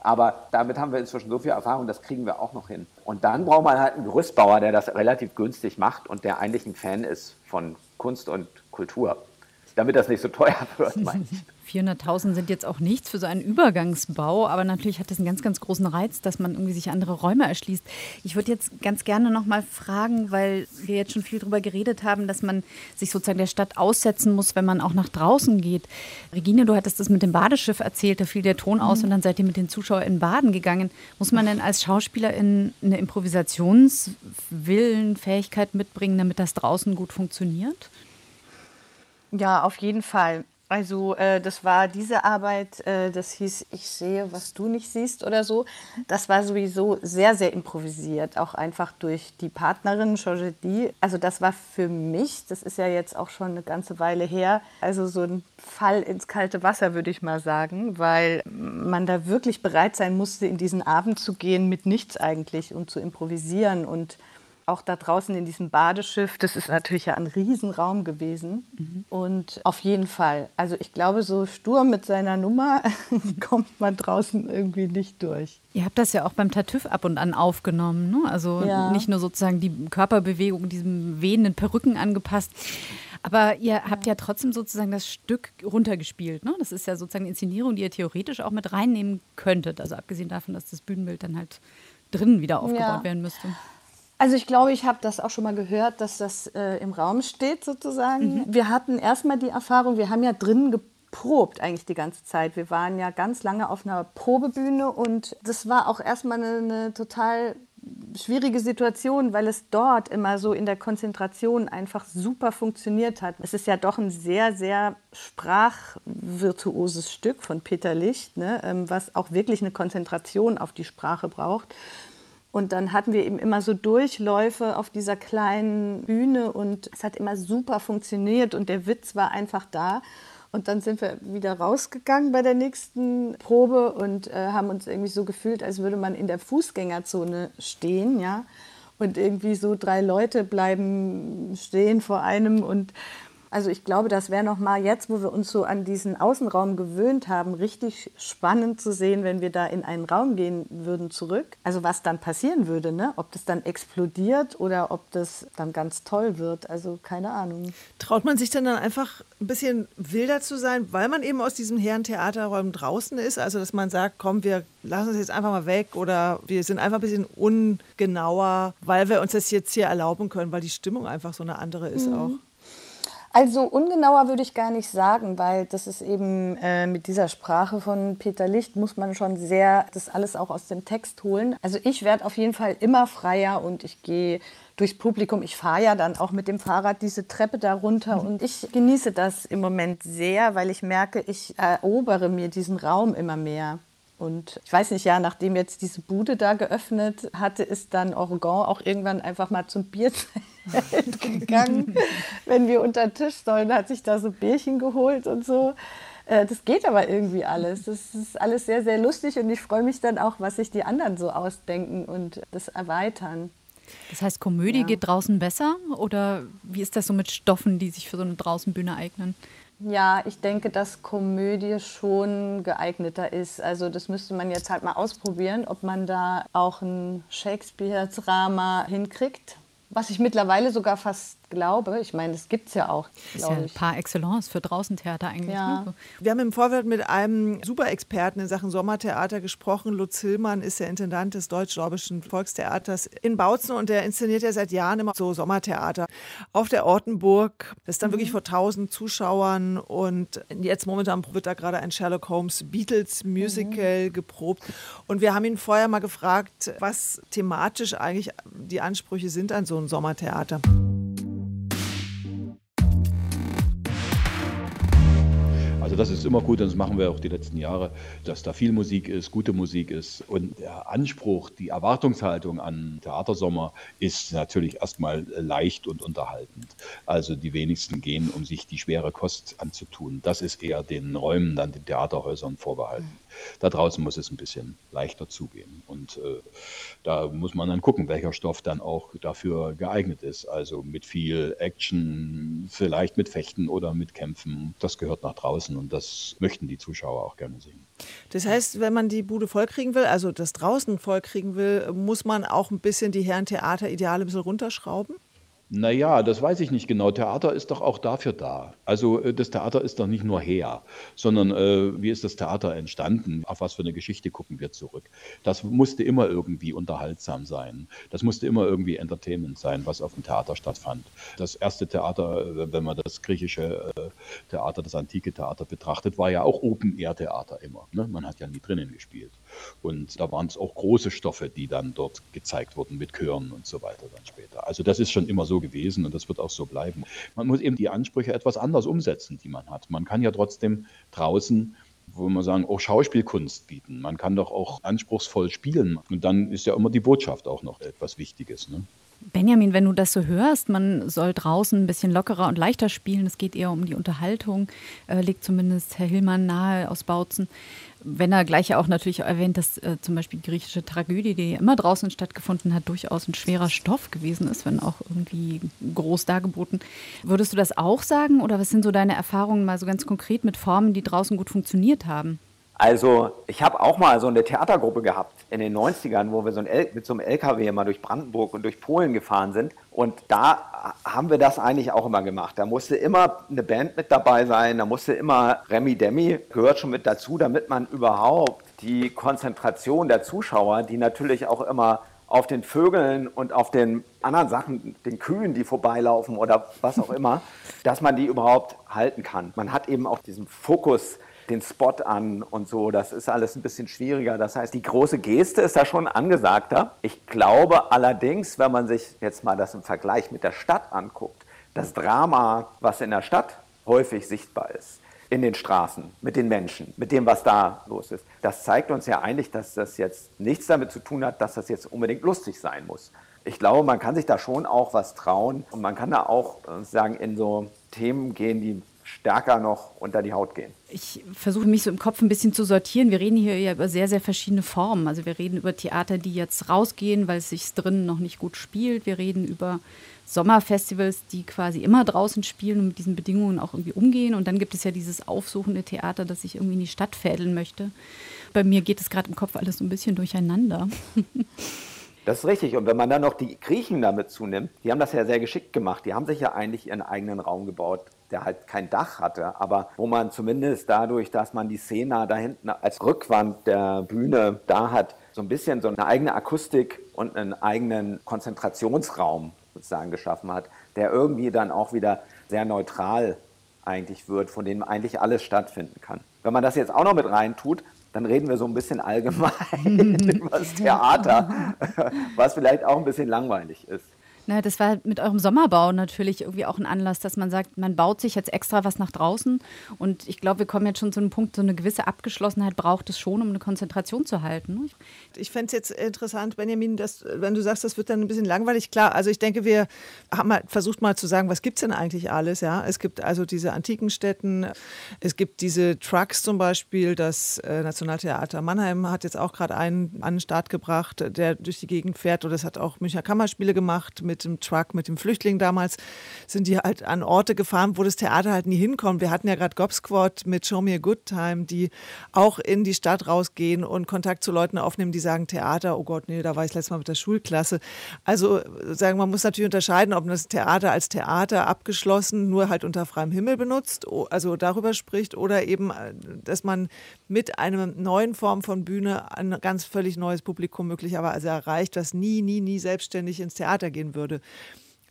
Aber damit haben wir inzwischen so viel Erfahrung, das kriegen wir auch noch hin. Und dann braucht man halt einen Gerüstbauer, der das relativ günstig macht und der eigentlich ein Fan ist von Kunst und Kultur damit das nicht so teuer *laughs* wird, meine ich. 400.000 sind jetzt auch nichts für so einen Übergangsbau, aber natürlich hat das einen ganz, ganz großen Reiz, dass man irgendwie sich andere Räume erschließt. Ich würde jetzt ganz gerne noch mal fragen, weil wir jetzt schon viel darüber geredet haben, dass man sich sozusagen der Stadt aussetzen muss, wenn man auch nach draußen geht. Regine, du hattest das mit dem Badeschiff erzählt, da fiel der Ton aus mhm. und dann seid ihr mit den Zuschauern in Baden gegangen. Muss man denn als Schauspieler in eine Improvisationswillen, Fähigkeit mitbringen, damit das draußen gut funktioniert? Ja, auf jeden Fall. Also äh, das war diese Arbeit, äh, das hieß Ich sehe, was du nicht siehst oder so. Das war sowieso sehr, sehr improvisiert, auch einfach durch die Partnerin Georgette. Also das war für mich, das ist ja jetzt auch schon eine ganze Weile her, also so ein Fall ins kalte Wasser, würde ich mal sagen, weil man da wirklich bereit sein musste, in diesen Abend zu gehen mit nichts eigentlich und zu improvisieren und auch da draußen in diesem Badeschiff, das ist natürlich ja ein Riesenraum gewesen. Mhm. Und auf jeden Fall, also ich glaube, so stur mit seiner Nummer *laughs* kommt man draußen irgendwie nicht durch. Ihr habt das ja auch beim Tartüff ab und an aufgenommen, ne? Also ja. nicht nur sozusagen die Körperbewegung, diesem wehenden Perücken angepasst. Aber ihr habt ja trotzdem sozusagen das Stück runtergespielt. Ne? Das ist ja sozusagen eine Inszenierung, die ihr theoretisch auch mit reinnehmen könntet. Also abgesehen davon, dass das Bühnenbild dann halt drinnen wieder aufgebaut ja. werden müsste. Also ich glaube, ich habe das auch schon mal gehört, dass das äh, im Raum steht sozusagen. Mhm. Wir hatten erstmal die Erfahrung, wir haben ja drinnen geprobt eigentlich die ganze Zeit. Wir waren ja ganz lange auf einer Probebühne und das war auch erstmal eine, eine total schwierige Situation, weil es dort immer so in der Konzentration einfach super funktioniert hat. Es ist ja doch ein sehr, sehr sprachvirtuoses Stück von Peter Licht, ne, ähm, was auch wirklich eine Konzentration auf die Sprache braucht. Und dann hatten wir eben immer so Durchläufe auf dieser kleinen Bühne und es hat immer super funktioniert und der Witz war einfach da. Und dann sind wir wieder rausgegangen bei der nächsten Probe und äh, haben uns irgendwie so gefühlt, als würde man in der Fußgängerzone stehen, ja. Und irgendwie so drei Leute bleiben stehen vor einem und also ich glaube, das wäre noch mal jetzt, wo wir uns so an diesen Außenraum gewöhnt haben, richtig spannend zu sehen, wenn wir da in einen Raum gehen würden zurück. Also was dann passieren würde, ne? Ob das dann explodiert oder ob das dann ganz toll wird. Also keine Ahnung. Traut man sich dann dann einfach ein bisschen wilder zu sein, weil man eben aus diesem Herrentheaterraum draußen ist? Also dass man sagt, komm, wir lassen uns jetzt einfach mal weg oder wir sind einfach ein bisschen ungenauer, weil wir uns das jetzt hier erlauben können, weil die Stimmung einfach so eine andere ist mhm. auch. Also ungenauer würde ich gar nicht sagen, weil das ist eben äh, mit dieser Sprache von Peter Licht muss man schon sehr das alles auch aus dem Text holen. Also ich werde auf jeden Fall immer freier und ich gehe durchs Publikum. Ich fahre ja dann auch mit dem Fahrrad diese Treppe da runter mhm. und ich genieße das im Moment sehr, weil ich merke, ich erobere mir diesen Raum immer mehr. Und ich weiß nicht, ja, nachdem jetzt diese Bude da geöffnet hatte, ist dann Oregon auch irgendwann einfach mal zum Bierzelt *laughs* gegangen. *laughs* Wenn wir unter Tisch sollen, hat sich da so Bierchen geholt und so. Äh, das geht aber irgendwie alles. Das ist alles sehr, sehr lustig und ich freue mich dann auch, was sich die anderen so ausdenken und das erweitern. Das heißt, Komödie ja. geht draußen besser oder wie ist das so mit Stoffen, die sich für so eine Draußenbühne eignen? Ja, ich denke, dass Komödie schon geeigneter ist. Also das müsste man jetzt halt mal ausprobieren, ob man da auch ein Shakespeare-Drama hinkriegt. Was ich mittlerweile sogar fast glaube, ich meine, das gibt es ja auch. Das ist ja ein paar Excellence für Draußentheater eigentlich. Ja. Ne? Wir haben im Vorfeld mit einem Superexperten in Sachen Sommertheater gesprochen. Lutz Hillmann ist der Intendant des Deutsch-Sorbischen Volkstheaters in Bautzen und der inszeniert ja seit Jahren immer so Sommertheater auf der Ortenburg. Das ist dann mhm. wirklich vor tausend Zuschauern und jetzt momentan wird da gerade ein Sherlock Holmes Beatles Musical mhm. geprobt. Und wir haben ihn vorher mal gefragt, was thematisch eigentlich die Ansprüche sind an so ein Also das ist immer gut und das machen wir auch die letzten Jahre, dass da viel Musik ist, gute Musik ist. Und der Anspruch, die Erwartungshaltung an Theatersommer ist natürlich erstmal leicht und unterhaltend. Also die wenigsten gehen, um sich die schwere Kost anzutun. Das ist eher den Räumen, dann den Theaterhäusern vorbehalten. Da draußen muss es ein bisschen leichter zugehen. Und äh, da muss man dann gucken, welcher Stoff dann auch dafür geeignet ist. Also mit viel Action, vielleicht mit Fechten oder mit Kämpfen. Das gehört nach draußen und das möchten die Zuschauer auch gerne sehen. Das heißt, wenn man die Bude vollkriegen will, also das draußen vollkriegen will, muss man auch ein bisschen die Herren-Theater-Ideale ein bisschen runterschrauben? Naja, das weiß ich nicht genau. Theater ist doch auch dafür da. Also äh, das Theater ist doch nicht nur her, sondern äh, wie ist das Theater entstanden? Auf was für eine Geschichte gucken wir zurück? Das musste immer irgendwie unterhaltsam sein. Das musste immer irgendwie Entertainment sein, was auf dem Theater stattfand. Das erste Theater, äh, wenn man das griechische äh, Theater, das antike Theater betrachtet, war ja auch Open-Air-Theater immer. Ne? Man hat ja nie drinnen gespielt. Und da waren es auch große Stoffe, die dann dort gezeigt wurden mit Chören und so weiter dann später. Also das ist schon immer so gewesen und das wird auch so bleiben. Man muss eben die Ansprüche etwas anders umsetzen, die man hat. Man kann ja trotzdem draußen wo man sagen, auch Schauspielkunst bieten. Man kann doch auch anspruchsvoll spielen. Und dann ist ja immer die Botschaft auch noch etwas Wichtiges. Ne? Benjamin, wenn du das so hörst, man soll draußen ein bisschen lockerer und leichter spielen. Es geht eher um die Unterhaltung, äh, legt zumindest Herr Hillmann nahe aus Bautzen. Wenn er gleich auch natürlich erwähnt, dass äh, zum Beispiel die griechische Tragödie, die immer draußen stattgefunden hat, durchaus ein schwerer Stoff gewesen ist, wenn auch irgendwie groß dargeboten. Würdest du das auch sagen oder was sind so deine Erfahrungen mal so ganz konkret mit Formen, die draußen gut funktioniert haben? Also ich habe auch mal so eine Theatergruppe gehabt in den 90ern, wo wir so mit so einem LKW mal durch Brandenburg und durch Polen gefahren sind. Und da haben wir das eigentlich auch immer gemacht. Da musste immer eine Band mit dabei sein, da musste immer Remi Demi, gehört schon mit dazu, damit man überhaupt die Konzentration der Zuschauer, die natürlich auch immer auf den Vögeln und auf den anderen Sachen, den Kühen, die vorbeilaufen oder was auch immer, *laughs* dass man die überhaupt halten kann. Man hat eben auch diesen Fokus den Spot an und so. Das ist alles ein bisschen schwieriger. Das heißt, die große Geste ist da schon angesagter. Ich glaube allerdings, wenn man sich jetzt mal das im Vergleich mit der Stadt anguckt, das Drama, was in der Stadt häufig sichtbar ist, in den Straßen, mit den Menschen, mit dem, was da los ist. Das zeigt uns ja eigentlich, dass das jetzt nichts damit zu tun hat, dass das jetzt unbedingt lustig sein muss. Ich glaube, man kann sich da schon auch was trauen und man kann da auch äh, sagen, in so Themen gehen, die stärker noch unter die Haut gehen. Ich versuche mich so im Kopf ein bisschen zu sortieren. Wir reden hier ja über sehr, sehr verschiedene Formen. Also wir reden über Theater, die jetzt rausgehen, weil es sich drinnen noch nicht gut spielt. Wir reden über Sommerfestivals, die quasi immer draußen spielen und mit diesen Bedingungen auch irgendwie umgehen. Und dann gibt es ja dieses aufsuchende Theater, das sich irgendwie in die Stadt fädeln möchte. Bei mir geht es gerade im Kopf alles so ein bisschen durcheinander. *laughs* Das ist richtig. Und wenn man dann noch die Griechen damit zunimmt, die haben das ja sehr geschickt gemacht. Die haben sich ja eigentlich ihren eigenen Raum gebaut der halt kein Dach hatte, aber wo man zumindest dadurch, dass man die Szene da hinten als Rückwand der Bühne da hat, so ein bisschen so eine eigene Akustik und einen eigenen Konzentrationsraum sozusagen geschaffen hat, der irgendwie dann auch wieder sehr neutral eigentlich wird, von dem eigentlich alles stattfinden kann. Wenn man das jetzt auch noch mit rein tut, dann reden wir so ein bisschen allgemein *laughs* *laughs* über das Theater, was vielleicht auch ein bisschen langweilig ist. Na, das war mit eurem Sommerbau natürlich irgendwie auch ein Anlass, dass man sagt, man baut sich jetzt extra was nach draußen. Und ich glaube, wir kommen jetzt schon zu einem Punkt, so eine gewisse Abgeschlossenheit braucht es schon, um eine Konzentration zu halten. Ne? Ich fände es jetzt interessant, Benjamin, dass, wenn du sagst, das wird dann ein bisschen langweilig. Klar, also ich denke, wir haben mal versucht mal zu sagen, was gibt es denn eigentlich alles? Ja? Es gibt also diese antiken Städten, es gibt diese Trucks zum Beispiel, das äh, Nationaltheater Mannheim hat jetzt auch gerade einen an den Start gebracht, der durch die Gegend fährt. Oder es hat auch Münchner Kammerspiele gemacht mit mit dem Truck, mit dem Flüchtling damals, sind die halt an Orte gefahren, wo das Theater halt nie hinkommt. Wir hatten ja gerade Gobsquad mit Show Me a Good Time, die auch in die Stadt rausgehen und Kontakt zu Leuten aufnehmen, die sagen Theater, oh Gott, nee, da war ich letztes Mal mit der Schulklasse. Also sagen, man muss natürlich unterscheiden, ob man das Theater als Theater abgeschlossen nur halt unter freiem Himmel benutzt, also darüber spricht, oder eben, dass man mit einer neuen Form von Bühne ein ganz völlig neues Publikum möglicherweise erreicht, das nie, nie, nie selbstständig ins Theater gehen würde würde.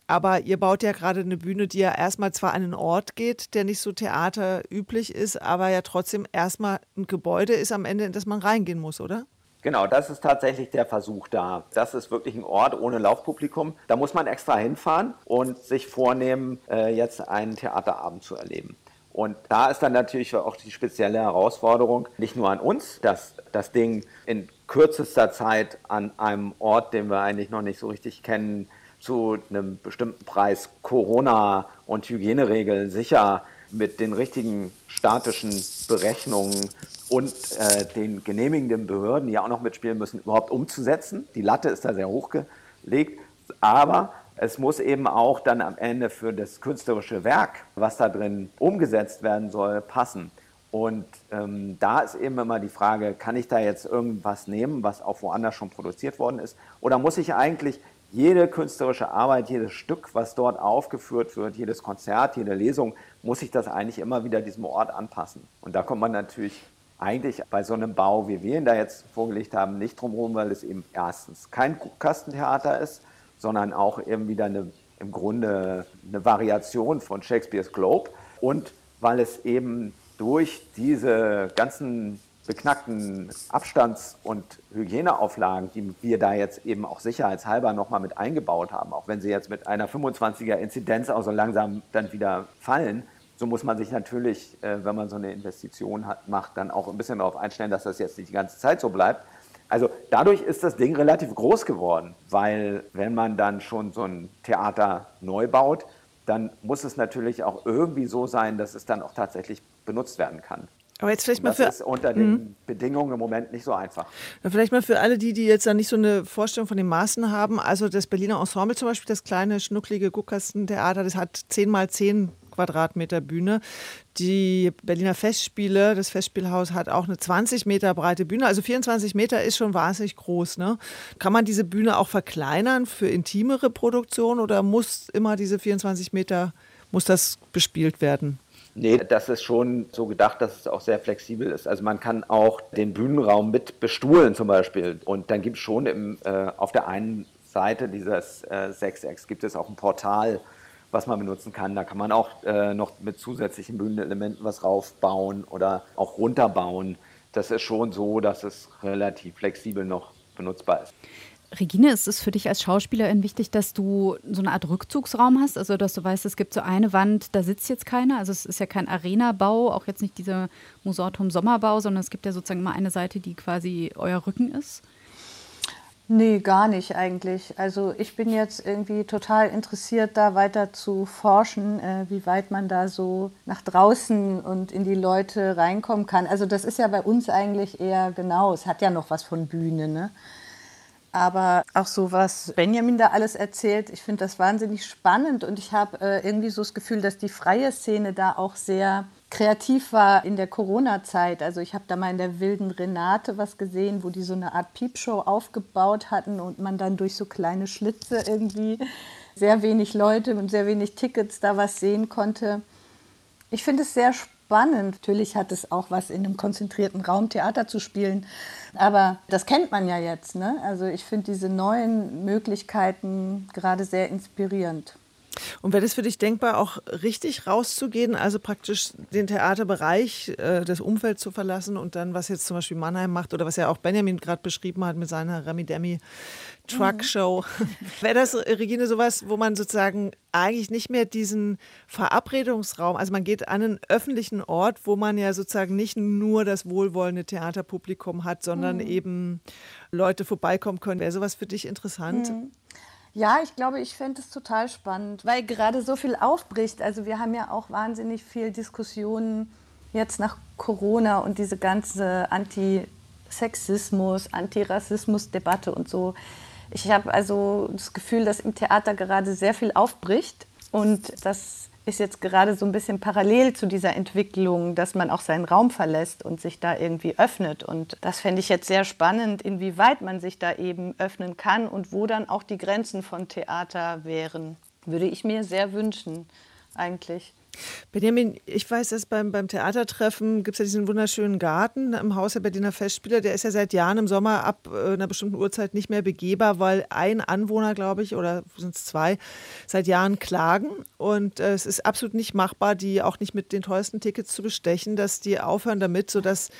Aber ihr baut ja gerade eine Bühne, die ja erstmal zwar an einen Ort geht, der nicht so theaterüblich ist, aber ja trotzdem erstmal ein Gebäude ist am Ende, in das man reingehen muss, oder? Genau, das ist tatsächlich der Versuch da. Das ist wirklich ein Ort ohne Laufpublikum. Da muss man extra hinfahren und sich vornehmen, äh, jetzt einen Theaterabend zu erleben. Und da ist dann natürlich auch die spezielle Herausforderung, nicht nur an uns, dass das Ding in kürzester Zeit an einem Ort, den wir eigentlich noch nicht so richtig kennen, zu einem bestimmten Preis Corona- und Hygieneregeln sicher mit den richtigen statischen Berechnungen und äh, den genehmigenden Behörden, die ja auch noch mitspielen müssen, überhaupt umzusetzen. Die Latte ist da sehr hochgelegt, aber es muss eben auch dann am Ende für das künstlerische Werk, was da drin umgesetzt werden soll, passen. Und ähm, da ist eben immer die Frage, kann ich da jetzt irgendwas nehmen, was auch woanders schon produziert worden ist? Oder muss ich eigentlich jede künstlerische Arbeit, jedes Stück, was dort aufgeführt wird, jedes Konzert, jede Lesung, muss ich das eigentlich immer wieder diesem Ort anpassen? Und da kommt man natürlich eigentlich bei so einem Bau, wie wir ihn da jetzt vorgelegt haben, nicht drum herum, weil es eben erstens kein Kastentheater ist sondern auch eben wieder eine, im Grunde eine Variation von Shakespeares Globe. Und weil es eben durch diese ganzen beknackten Abstands- und Hygieneauflagen, die wir da jetzt eben auch sicherheitshalber nochmal mit eingebaut haben, auch wenn sie jetzt mit einer 25er Inzidenz auch so langsam dann wieder fallen, so muss man sich natürlich, äh, wenn man so eine Investition hat, macht, dann auch ein bisschen darauf einstellen, dass das jetzt nicht die ganze Zeit so bleibt. Also dadurch ist das Ding relativ groß geworden, weil wenn man dann schon so ein Theater neu baut, dann muss es natürlich auch irgendwie so sein, dass es dann auch tatsächlich benutzt werden kann. Aber jetzt vielleicht mal das für. ist unter den mhm. Bedingungen im Moment nicht so einfach. Vielleicht mal für alle die, die jetzt da nicht so eine Vorstellung von den Maßen haben. Also das Berliner Ensemble zum Beispiel, das kleine, schnucklige Guckkastentheater, das hat 10 mal 10 Quadratmeter Bühne. Die Berliner Festspiele, das Festspielhaus hat auch eine 20 Meter breite Bühne. Also 24 Meter ist schon wahnsinnig groß. Ne? Kann man diese Bühne auch verkleinern für intimere Produktionen oder muss immer diese 24 Meter, muss das bespielt werden? Nee, das ist schon so gedacht, dass es auch sehr flexibel ist. Also man kann auch den Bühnenraum mit bestuhlen zum Beispiel. Und dann gibt es schon im, äh, auf der einen Seite dieses äh, gibt es auch ein Portal, was man benutzen kann. Da kann man auch äh, noch mit zusätzlichen Bühnenelementen was raufbauen oder auch runterbauen. Das ist schon so, dass es relativ flexibel noch benutzbar ist. Regine, ist es für dich als Schauspielerin wichtig, dass du so eine Art Rückzugsraum hast? Also, dass du weißt, es gibt so eine Wand, da sitzt jetzt keiner. Also, es ist ja kein Arena-Bau, auch jetzt nicht dieser Musortum-Sommerbau, sondern es gibt ja sozusagen immer eine Seite, die quasi euer Rücken ist. Nee, gar nicht eigentlich. Also ich bin jetzt irgendwie total interessiert, da weiter zu forschen, äh, wie weit man da so nach draußen und in die Leute reinkommen kann. Also das ist ja bei uns eigentlich eher genau. Es hat ja noch was von Bühne, ne? Aber auch so, was Benjamin da alles erzählt, ich finde das wahnsinnig spannend und ich habe äh, irgendwie so das Gefühl, dass die freie Szene da auch sehr kreativ war in der Corona-Zeit. Also ich habe da mal in der wilden Renate was gesehen, wo die so eine Art Piepshow aufgebaut hatten und man dann durch so kleine Schlitze irgendwie sehr wenig Leute und sehr wenig Tickets da was sehen konnte. Ich finde es sehr spannend. Natürlich hat es auch was in einem konzentrierten Raum Theater zu spielen, aber das kennt man ja jetzt. Ne? Also ich finde diese neuen Möglichkeiten gerade sehr inspirierend. Und wäre es für dich denkbar, auch richtig rauszugehen, also praktisch den Theaterbereich, äh, das Umfeld zu verlassen und dann, was jetzt zum Beispiel Mannheim macht oder was ja auch Benjamin gerade beschrieben hat mit seiner Remi Demi Truck Show. Mhm. *laughs* wäre das, Regine, sowas, wo man sozusagen eigentlich nicht mehr diesen Verabredungsraum, also man geht an einen öffentlichen Ort, wo man ja sozusagen nicht nur das wohlwollende Theaterpublikum hat, sondern mhm. eben Leute vorbeikommen können. Wäre sowas für dich interessant? Mhm. Ja, ich glaube, ich fände es total spannend, weil gerade so viel aufbricht. Also wir haben ja auch wahnsinnig viel Diskussionen jetzt nach Corona und diese ganze Antisexismus, Antirassismus-Debatte und so. Ich habe also das Gefühl, dass im Theater gerade sehr viel aufbricht und das ist jetzt gerade so ein bisschen parallel zu dieser Entwicklung, dass man auch seinen Raum verlässt und sich da irgendwie öffnet. Und das fände ich jetzt sehr spannend, inwieweit man sich da eben öffnen kann und wo dann auch die Grenzen von Theater wären. Würde ich mir sehr wünschen, eigentlich. Benjamin, ich weiß, dass beim, beim Theatertreffen gibt es ja diesen wunderschönen Garten im Haus der Berliner Festspiele. Der ist ja seit Jahren im Sommer ab äh, einer bestimmten Uhrzeit nicht mehr begehbar, weil ein Anwohner, glaube ich, oder sind es zwei, seit Jahren klagen. Und äh, es ist absolut nicht machbar, die auch nicht mit den teuersten Tickets zu bestechen, dass die aufhören damit, sodass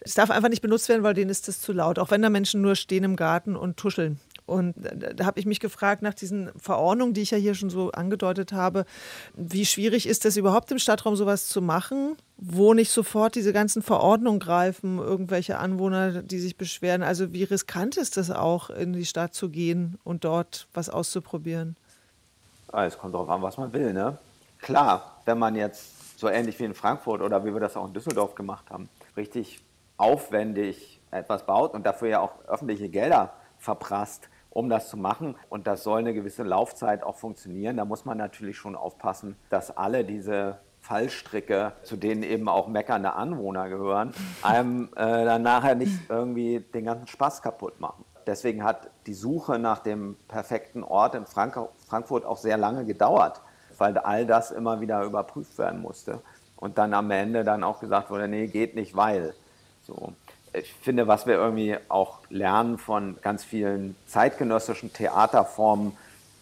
es darf einfach nicht benutzt werden, weil denen ist das zu laut. Auch wenn da Menschen nur stehen im Garten und tuscheln. Und da habe ich mich gefragt nach diesen Verordnungen, die ich ja hier schon so angedeutet habe, wie schwierig ist es überhaupt im Stadtraum sowas zu machen, wo nicht sofort diese ganzen Verordnungen greifen, irgendwelche Anwohner, die sich beschweren. Also wie riskant ist es auch, in die Stadt zu gehen und dort was auszuprobieren? Ah, es kommt darauf an, was man will. Ne? Klar, wenn man jetzt so ähnlich wie in Frankfurt oder wie wir das auch in Düsseldorf gemacht haben, richtig aufwendig etwas baut und dafür ja auch öffentliche Gelder verprasst, um das zu machen. Und das soll eine gewisse Laufzeit auch funktionieren. Da muss man natürlich schon aufpassen, dass alle diese Fallstricke, zu denen eben auch meckernde Anwohner gehören, *laughs* einem äh, dann nachher nicht irgendwie den ganzen Spaß kaputt machen. Deswegen hat die Suche nach dem perfekten Ort in Frank Frankfurt auch sehr lange gedauert, weil all das immer wieder überprüft werden musste. Und dann am Ende dann auch gesagt wurde, nee, geht nicht, weil. So ich finde, was wir irgendwie auch lernen von ganz vielen zeitgenössischen Theaterformen,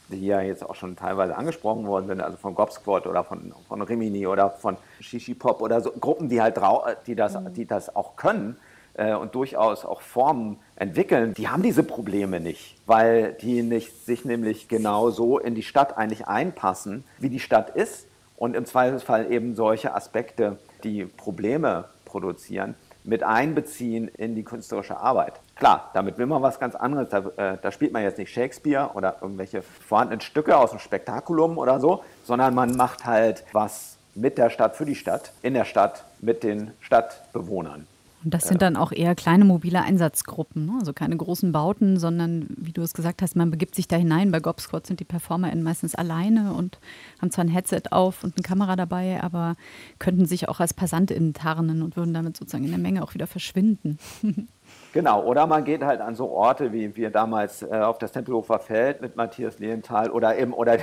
die ja jetzt auch schon teilweise angesprochen worden sind, also von Gobsquad oder von, von Rimini oder von Shishi Pop oder so Gruppen, die halt die das, mhm. die das auch können äh, und durchaus auch Formen entwickeln, die haben diese Probleme nicht, weil die nicht sich nämlich genau so in die Stadt eigentlich einpassen, wie die Stadt ist und im Zweifelsfall eben solche Aspekte, die Probleme produzieren, mit einbeziehen in die künstlerische Arbeit. Klar, damit will man was ganz anderes. Da, äh, da, spielt man jetzt nicht Shakespeare oder irgendwelche vorhandenen Stücke aus dem Spektakulum oder so, sondern man macht halt was mit der Stadt für die Stadt, in der Stadt mit den Stadtbewohnern. Und das sind dann auch eher kleine mobile Einsatzgruppen, ne? also keine großen Bauten, sondern wie du es gesagt hast, man begibt sich da hinein. Bei Gobsquad sind die PerformerInnen meistens alleine und haben zwar ein Headset auf und eine Kamera dabei, aber könnten sich auch als PassantInnen tarnen und würden damit sozusagen in der Menge auch wieder verschwinden. *laughs* Genau, oder man geht halt an so Orte wie wir damals äh, auf das Tempelhofer Feld mit Matthias Lehenthal oder eben, oder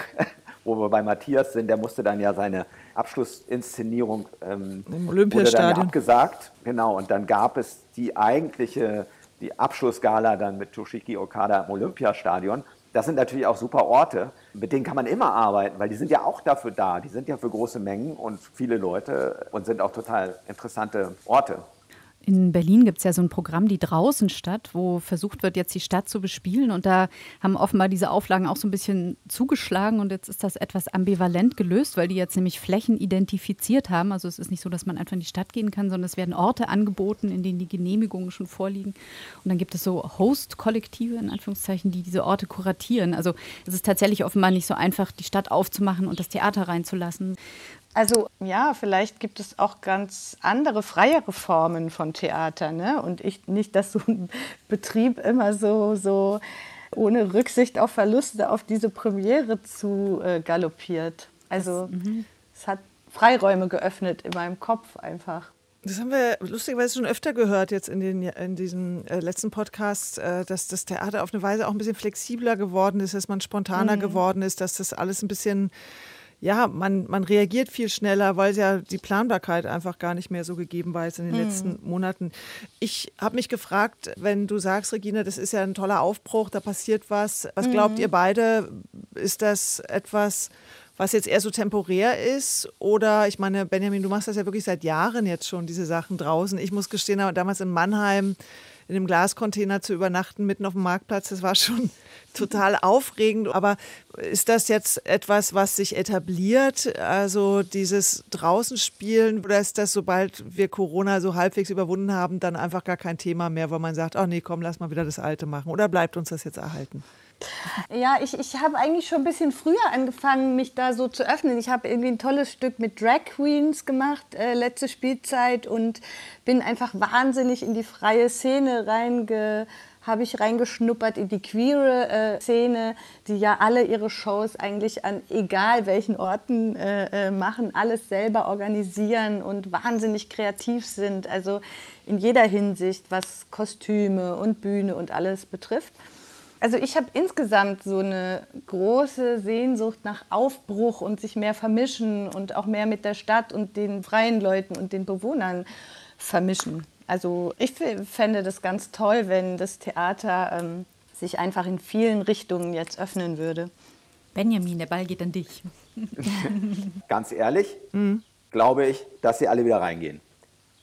wo wir bei Matthias sind, der musste dann ja seine Abschlussinszenierung ähm, im Olympiastadion ja abgesagt. Genau, und dann gab es die eigentliche, die Abschlussgala dann mit Toshiki Okada im Olympiastadion. Das sind natürlich auch super Orte, mit denen kann man immer arbeiten, weil die sind ja auch dafür da. Die sind ja für große Mengen und viele Leute und sind auch total interessante Orte. In Berlin gibt es ja so ein Programm, die draußen statt, wo versucht wird, jetzt die Stadt zu bespielen. Und da haben offenbar diese Auflagen auch so ein bisschen zugeschlagen. Und jetzt ist das etwas ambivalent gelöst, weil die jetzt nämlich Flächen identifiziert haben. Also es ist nicht so, dass man einfach in die Stadt gehen kann, sondern es werden Orte angeboten, in denen die Genehmigungen schon vorliegen. Und dann gibt es so Host-Kollektive, in Anführungszeichen, die diese Orte kuratieren. Also es ist tatsächlich offenbar nicht so einfach, die Stadt aufzumachen und das Theater reinzulassen. Also ja, vielleicht gibt es auch ganz andere, freiere Formen von Theater. Ne? Und ich nicht, dass so ein Betrieb immer so, so ohne Rücksicht auf Verluste auf diese Premiere zu äh, galoppiert. Also mhm. es hat Freiräume geöffnet in meinem Kopf einfach. Das haben wir lustigerweise schon öfter gehört jetzt in, den, in diesen äh, letzten Podcasts, äh, dass das Theater auf eine Weise auch ein bisschen flexibler geworden ist, dass man spontaner mhm. geworden ist, dass das alles ein bisschen ja, man, man reagiert viel schneller, weil ja die Planbarkeit einfach gar nicht mehr so gegeben war jetzt in den mhm. letzten Monaten. Ich habe mich gefragt, wenn du sagst, Regina, das ist ja ein toller Aufbruch, da passiert was. Was glaubt mhm. ihr beide? Ist das etwas, was jetzt eher so temporär ist? Oder, ich meine, Benjamin, du machst das ja wirklich seit Jahren jetzt schon, diese Sachen draußen. Ich muss gestehen, damals in Mannheim in einem Glascontainer zu übernachten mitten auf dem Marktplatz, das war schon *laughs* total aufregend. Aber ist das jetzt etwas, was sich etabliert? Also dieses draußen spielen oder ist das, sobald wir Corona so halbwegs überwunden haben, dann einfach gar kein Thema mehr, wo man sagt, oh nee, komm, lass mal wieder das Alte machen? Oder bleibt uns das jetzt erhalten? Ja, ich, ich habe eigentlich schon ein bisschen früher angefangen, mich da so zu öffnen. Ich habe irgendwie ein tolles Stück mit Drag Queens gemacht, äh, letzte Spielzeit, und bin einfach wahnsinnig in die freie Szene reinge habe ich reingeschnuppert in die queere äh, Szene, die ja alle ihre Shows eigentlich an egal welchen Orten äh, äh, machen, alles selber organisieren und wahnsinnig kreativ sind, also in jeder Hinsicht, was Kostüme und Bühne und alles betrifft. Also ich habe insgesamt so eine große Sehnsucht nach Aufbruch und sich mehr vermischen und auch mehr mit der Stadt und den freien Leuten und den Bewohnern vermischen. Also ich fände das ganz toll, wenn das Theater ähm, sich einfach in vielen Richtungen jetzt öffnen würde. Benjamin, der Ball geht an dich. *laughs* ganz ehrlich, mhm. glaube ich, dass sie alle wieder reingehen.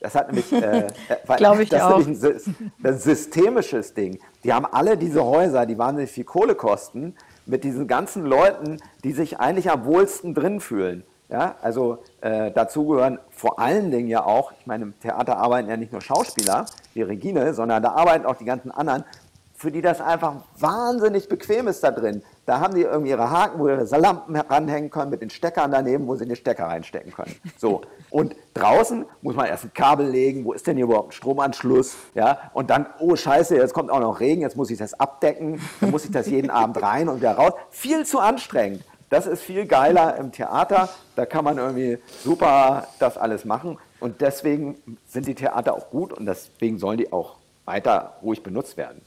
Das hat nämlich, äh, *laughs* glaube ich das auch. Ist ein, ein systemisches Ding. Die haben alle diese Häuser, die wahnsinnig viel Kohle kosten, mit diesen ganzen Leuten, die sich eigentlich am wohlsten drin fühlen. Ja, also äh, dazu gehören vor allen Dingen ja auch, ich meine, im Theater arbeiten ja nicht nur Schauspieler wie Regine, sondern da arbeiten auch die ganzen anderen, für die das einfach wahnsinnig bequem ist da drin. Da haben die irgendwie ihre Haken, wo ihre Lampen ranhängen können, mit den Steckern daneben, wo sie den Stecker reinstecken können. So. Und draußen muss man erst ein Kabel legen, wo ist denn hier überhaupt ein Stromanschluss? Ja, und dann, oh Scheiße, jetzt kommt auch noch Regen, jetzt muss ich das abdecken, dann muss ich das jeden *laughs* Abend rein und wieder raus. Viel zu anstrengend. Das ist viel geiler im Theater. Da kann man irgendwie super das alles machen. Und deswegen sind die Theater auch gut und deswegen sollen die auch weiter ruhig benutzt werden.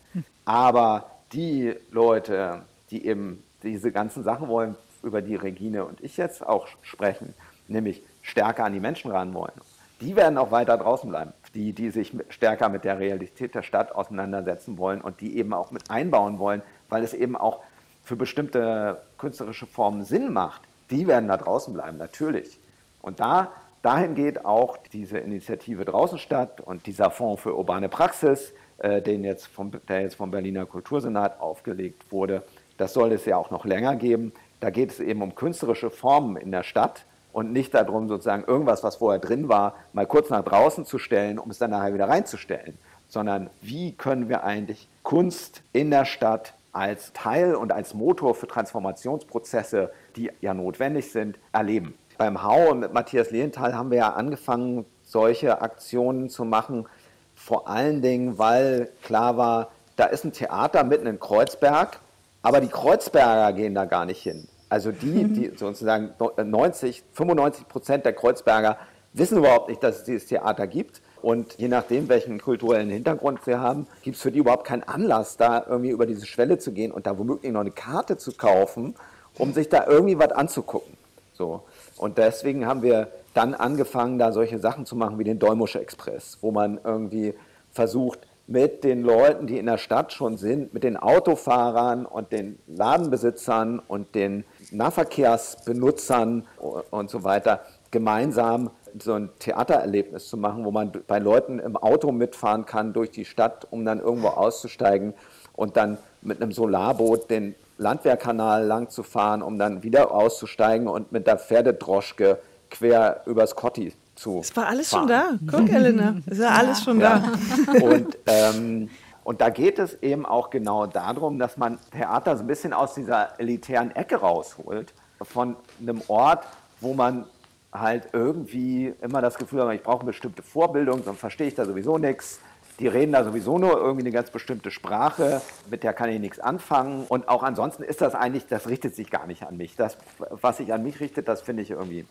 Aber die Leute, die eben diese ganzen Sachen wollen, über die Regine und ich jetzt auch sprechen, nämlich stärker an die Menschen ran wollen, die werden auch weiter draußen bleiben. Die, die sich stärker mit der Realität der Stadt auseinandersetzen wollen und die eben auch mit einbauen wollen, weil es eben auch für bestimmte künstlerische Formen Sinn macht, die werden da draußen bleiben, natürlich. Und da, dahin geht auch diese Initiative Draußen statt und dieser Fonds für urbane Praxis, den jetzt vom, der jetzt vom Berliner Kultursenat aufgelegt wurde. Das soll es ja auch noch länger geben. Da geht es eben um künstlerische Formen in der Stadt und nicht darum, sozusagen irgendwas, was vorher drin war, mal kurz nach draußen zu stellen, um es dann nachher wieder reinzustellen, sondern wie können wir eigentlich Kunst in der Stadt als Teil und als Motor für Transformationsprozesse, die ja notwendig sind, erleben. Beim Hau und mit Matthias Lehenthal haben wir ja angefangen, solche Aktionen zu machen, vor allen Dingen, weil klar war, da ist ein Theater mitten in Kreuzberg, aber die Kreuzberger gehen da gar nicht hin. Also die, mhm. die sozusagen 90, 95 Prozent der Kreuzberger wissen überhaupt nicht, dass es dieses Theater gibt. Und je nachdem, welchen kulturellen Hintergrund sie haben, gibt es für die überhaupt keinen Anlass, da irgendwie über diese Schwelle zu gehen und da womöglich noch eine Karte zu kaufen, um sich da irgendwie was anzugucken. So. Und deswegen haben wir dann angefangen, da solche Sachen zu machen wie den Dolmusche Express, wo man irgendwie versucht, mit den Leuten, die in der Stadt schon sind, mit den Autofahrern und den Ladenbesitzern und den Nahverkehrsbenutzern und so weiter gemeinsam so ein Theatererlebnis zu machen, wo man bei Leuten im Auto mitfahren kann durch die Stadt, um dann irgendwo auszusteigen und dann mit einem Solarboot den Landwehrkanal lang zu fahren, um dann wieder auszusteigen und mit der Pferdedroschke quer übers Kotti zu Es war alles fahren. schon da. Guck, Elena, es war alles schon Ja. da. Und, ähm, und da geht es eben auch genau darum, dass man Theater so ein bisschen aus dieser elitären Ecke rausholt, von einem Ort, wo man halt irgendwie immer das Gefühl hat, ich brauche eine bestimmte Vorbildung, sonst verstehe ich da sowieso nichts. Die reden da sowieso nur irgendwie eine ganz bestimmte Sprache, mit der kann ich nichts anfangen. Und auch ansonsten ist das eigentlich, das richtet sich gar nicht an mich. Das, was sich an mich richtet, das finde ich irgendwie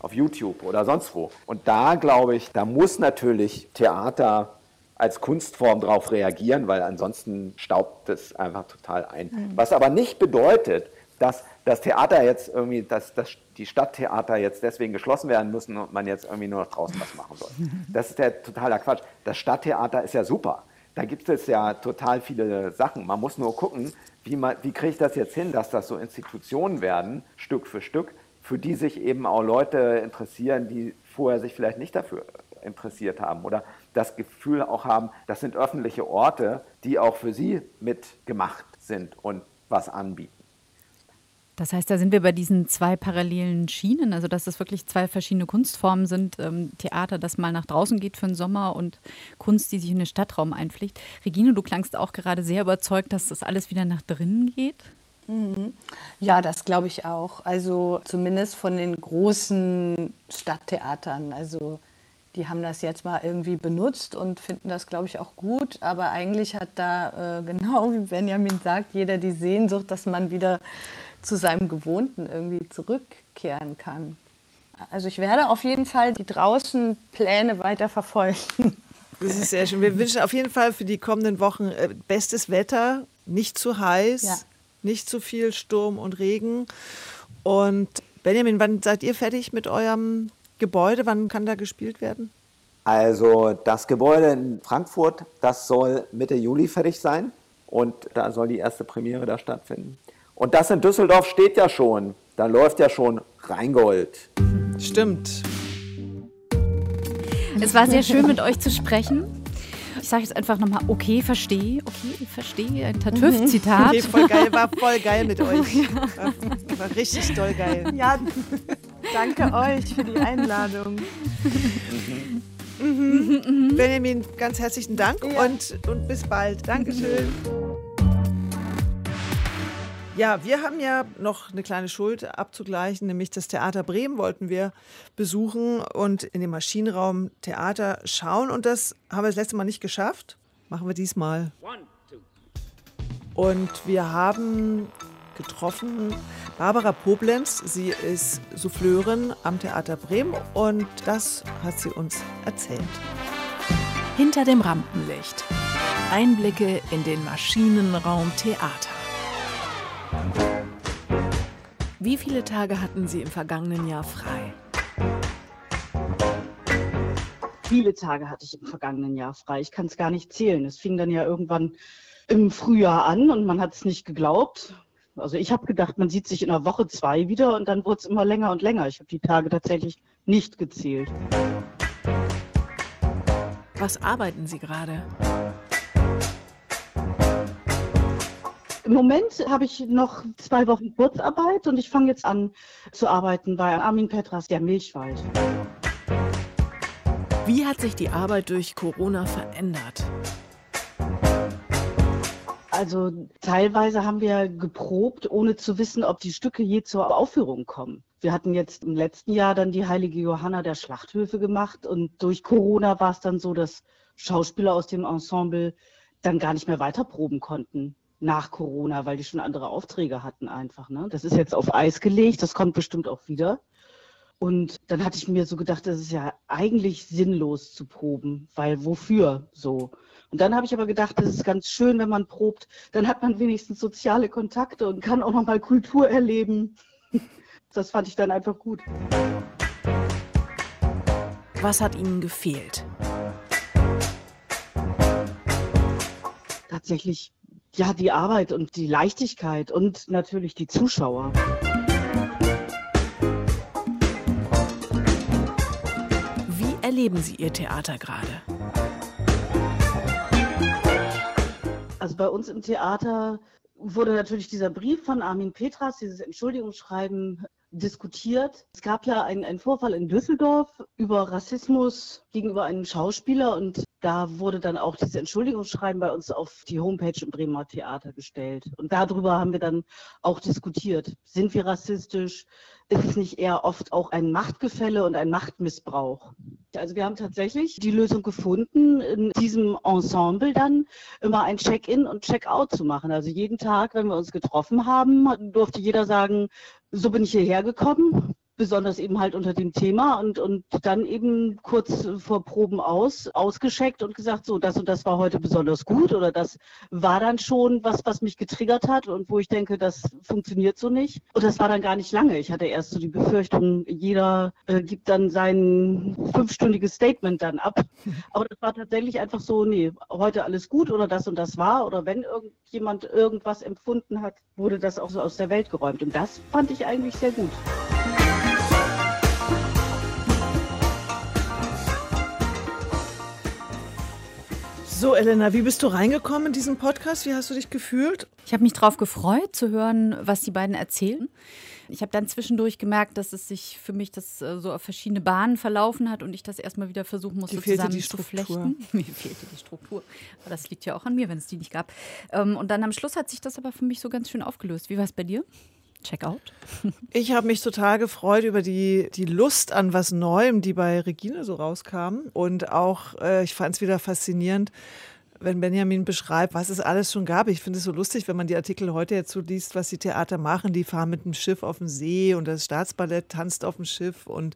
auf YouTube oder sonst wo. Und da glaube ich, da muss natürlich Theater als Kunstform darauf reagieren, weil ansonsten staubt es einfach total ein. Was aber nicht bedeutet, dass das Theater jetzt irgendwie, dass, dass die Stadttheater jetzt deswegen geschlossen werden müssen und man jetzt irgendwie nur noch draußen was machen soll. *laughs* Das ist der totaler Quatsch. Das Stadttheater ist ja super. Da gibt es ja total viele Sachen. Man muss nur gucken, wie, man, wie kriege ich das jetzt hin, dass das so Institutionen werden, Stück für Stück, für die sich eben auch Leute interessieren, die vorher sich vielleicht nicht dafür interessiert haben oder das Gefühl auch haben, das sind öffentliche Orte, die auch für sie mitgemacht sind und was anbieten. Das heißt, da sind wir bei diesen zwei parallelen Schienen, also dass das wirklich zwei verschiedene Kunstformen sind. Ähm, Theater, das mal nach draußen geht für den Sommer und Kunst, die sich in den Stadtraum einpflicht. Regine, du klangst auch gerade sehr überzeugt, dass das alles wieder nach drinnen geht. Ja, das glaube ich auch. Also zumindest von den großen Stadttheatern. Also die haben das jetzt mal irgendwie benutzt und finden das, glaube ich, auch gut. Aber eigentlich hat da, äh, *laughs* genau wie Benjamin sagt, jeder die Sehnsucht, dass man wieder zu seinem Gewohnten irgendwie zurückkehren kann. Also ich werde auf jeden Fall die draußen Pläne weiter verfolgen. *laughs* Das ist sehr schön. Wir wünschen auf jeden Fall für die kommenden Wochen äh, bestes Wetter, nicht zu heiß, Ja. Nicht zu viel Sturm und Regen. Und Benjamin, wann seid ihr fertig mit eurem Gebäude? Wann kann da gespielt werden? Also das Gebäude in Frankfurt, das soll Mitte Juli fertig sein und da soll die erste Premiere da stattfinden. Und das in Düsseldorf steht ja schon. Da läuft ja schon Rheingold. Stimmt. Es war sehr schön, mit euch zu sprechen. Ich sage jetzt einfach nochmal, okay, verstehe, okay, verstehe, ein Tartüff-Zitat. Okay, voll geil, war voll geil mit *laughs* euch. War, war richtig doll geil. Ja, danke euch für die Einladung. Benjamin, ganz herzlichen Dank und, und bis bald. Dankeschön. Ja, wir haben ja noch eine kleine Schuld abzugleichen, nämlich das Theater Bremen wollten wir besuchen und in dem Maschinenraum Theater schauen. Und das haben wir das letzte Mal nicht geschafft. Machen wir diesmal. Und wir haben getroffen Barbara Poblenz. Sie ist Souffleurin am Theater Bremen und das hat sie uns erzählt. Hinter dem Rampenlicht. Einblicke in den Maschinenraum Theater. Wie viele Tage hatten Sie im vergangenen Jahr frei? Viele Tage hatte ich im vergangenen Jahr frei. Ich kann es gar nicht zählen. Es fing dann ja irgendwann im Frühjahr an und man hat es nicht geglaubt. Also ich habe gedacht, man sieht sich in einer Woche zwei wieder und dann wurde es immer länger und länger. Ich habe die Tage tatsächlich nicht gezählt. Was arbeiten Sie gerade? Im Moment habe ich noch zwei Wochen Kurzarbeit und ich fange jetzt an zu arbeiten bei Armin Petras, der Milchwald. Wie hat sich die Arbeit durch Corona verändert? Also teilweise haben wir geprobt, ohne zu wissen, ob die Stücke je zur Aufführung kommen. Wir hatten jetzt im letzten Jahr dann die heilige Johanna der Schlachthöfe gemacht und durch Corona war es dann so, dass Schauspieler aus dem Ensemble dann gar nicht mehr weiter proben konnten nach Corona, weil die schon andere Aufträge hatten einfach. Ne? Das ist jetzt auf Eis gelegt, das kommt bestimmt auch wieder. Und dann hatte ich mir so gedacht, das ist ja eigentlich sinnlos zu proben, weil wofür so? Und dann habe ich aber gedacht, das ist ganz schön, wenn man probt, dann hat man wenigstens soziale Kontakte und kann auch noch mal Kultur erleben. *laughs* Das fand ich dann einfach gut. Was hat Ihnen gefehlt? Tatsächlich ja, die Arbeit und die Leichtigkeit und natürlich die Zuschauer. Wie erleben Sie Ihr Theater gerade? Also bei uns im Theater wurde natürlich dieser Brief von Armin Petras, dieses Entschuldigungsschreiben, diskutiert. Es gab ja einen, einen Vorfall in Düsseldorf über Rassismus gegenüber einem Schauspieler und da wurde dann auch dieses Entschuldigungsschreiben bei uns auf die Homepage im Bremer Theater gestellt. Und darüber haben wir dann auch diskutiert. Sind wir rassistisch? Ist es nicht eher oft auch ein Machtgefälle und ein Machtmissbrauch? Also wir haben tatsächlich die Lösung gefunden, in diesem Ensemble dann immer ein Check-in und Check-out zu machen. Also jeden Tag, wenn wir uns getroffen haben, durfte jeder sagen, so bin ich hierher gekommen, besonders eben halt unter dem Thema und, und dann eben kurz vor Proben aus, ausgescheckt und gesagt, so, das und das war heute besonders gut oder das war dann schon was, was mich getriggert hat und wo ich denke, das funktioniert so nicht. Und das war dann gar nicht lange. Ich hatte erst so die Befürchtung, jeder äh, gibt dann sein fünfstündiges Statement dann ab. *laughs* Aber das war tatsächlich einfach so, nee, heute alles gut oder das und das war oder wenn irgendjemand irgendwas empfunden hat, wurde das auch so aus der Welt geräumt. Und das fand ich eigentlich sehr gut. So, Elena, wie bist du reingekommen in diesen Podcast? Wie hast du dich gefühlt? Ich habe mich darauf gefreut, zu hören, was die beiden erzählen. Ich habe dann zwischendurch gemerkt, dass es sich für mich das äh, so auf verschiedene Bahnen verlaufen hat und ich das erstmal wieder versuchen musste, zusammen die zu flechten. *laughs* Mir fehlte die Struktur. Aber das liegt ja auch an mir, wenn es die nicht gab. Ähm, und dann am Schluss hat sich das aber für mich so ganz schön aufgelöst. Wie war es bei dir? Checkout? *laughs* Ich habe mich total gefreut über die, die Lust an was Neuem, die bei Regine so rauskam. Und auch, äh, ich fand es wieder faszinierend, wenn Benjamin beschreibt, was es alles schon gab. Ich finde es so lustig, wenn man die Artikel heute jetzt so liest, was die Theater machen. Die fahren mit dem Schiff auf dem See und das Staatsballett tanzt auf dem Schiff und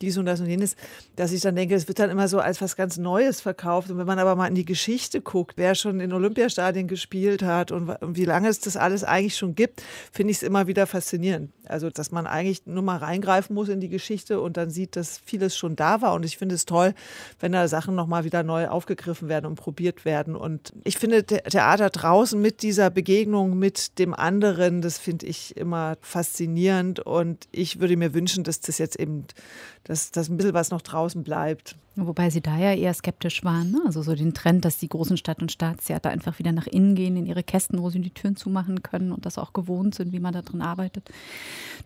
dies und das und jenes, dass ich dann denke, es wird dann immer so als was ganz Neues verkauft. Und wenn man aber mal in die Geschichte guckt, wer schon in Olympiastadien gespielt hat und, wie lange es das alles eigentlich schon gibt, finde ich es immer wieder faszinierend. Also, dass man eigentlich nur mal reingreifen muss in die Geschichte und dann sieht, dass vieles schon da war. Und ich finde es toll, wenn da Sachen nochmal wieder neu aufgegriffen werden und probiert werden. Und ich finde Theater draußen mit dieser Begegnung mit dem anderen, das finde ich immer faszinierend. Und ich würde mir wünschen, dass das jetzt eben dass, dass ein bisschen was noch draußen bleibt. Wobei sie da ja eher skeptisch waren. Ne? Also so den Trend, dass die großen Stadt- und Staatstheater einfach wieder nach innen gehen, in ihre Kästen, wo sie die Türen zumachen können und das auch gewohnt sind, wie man da drin arbeitet.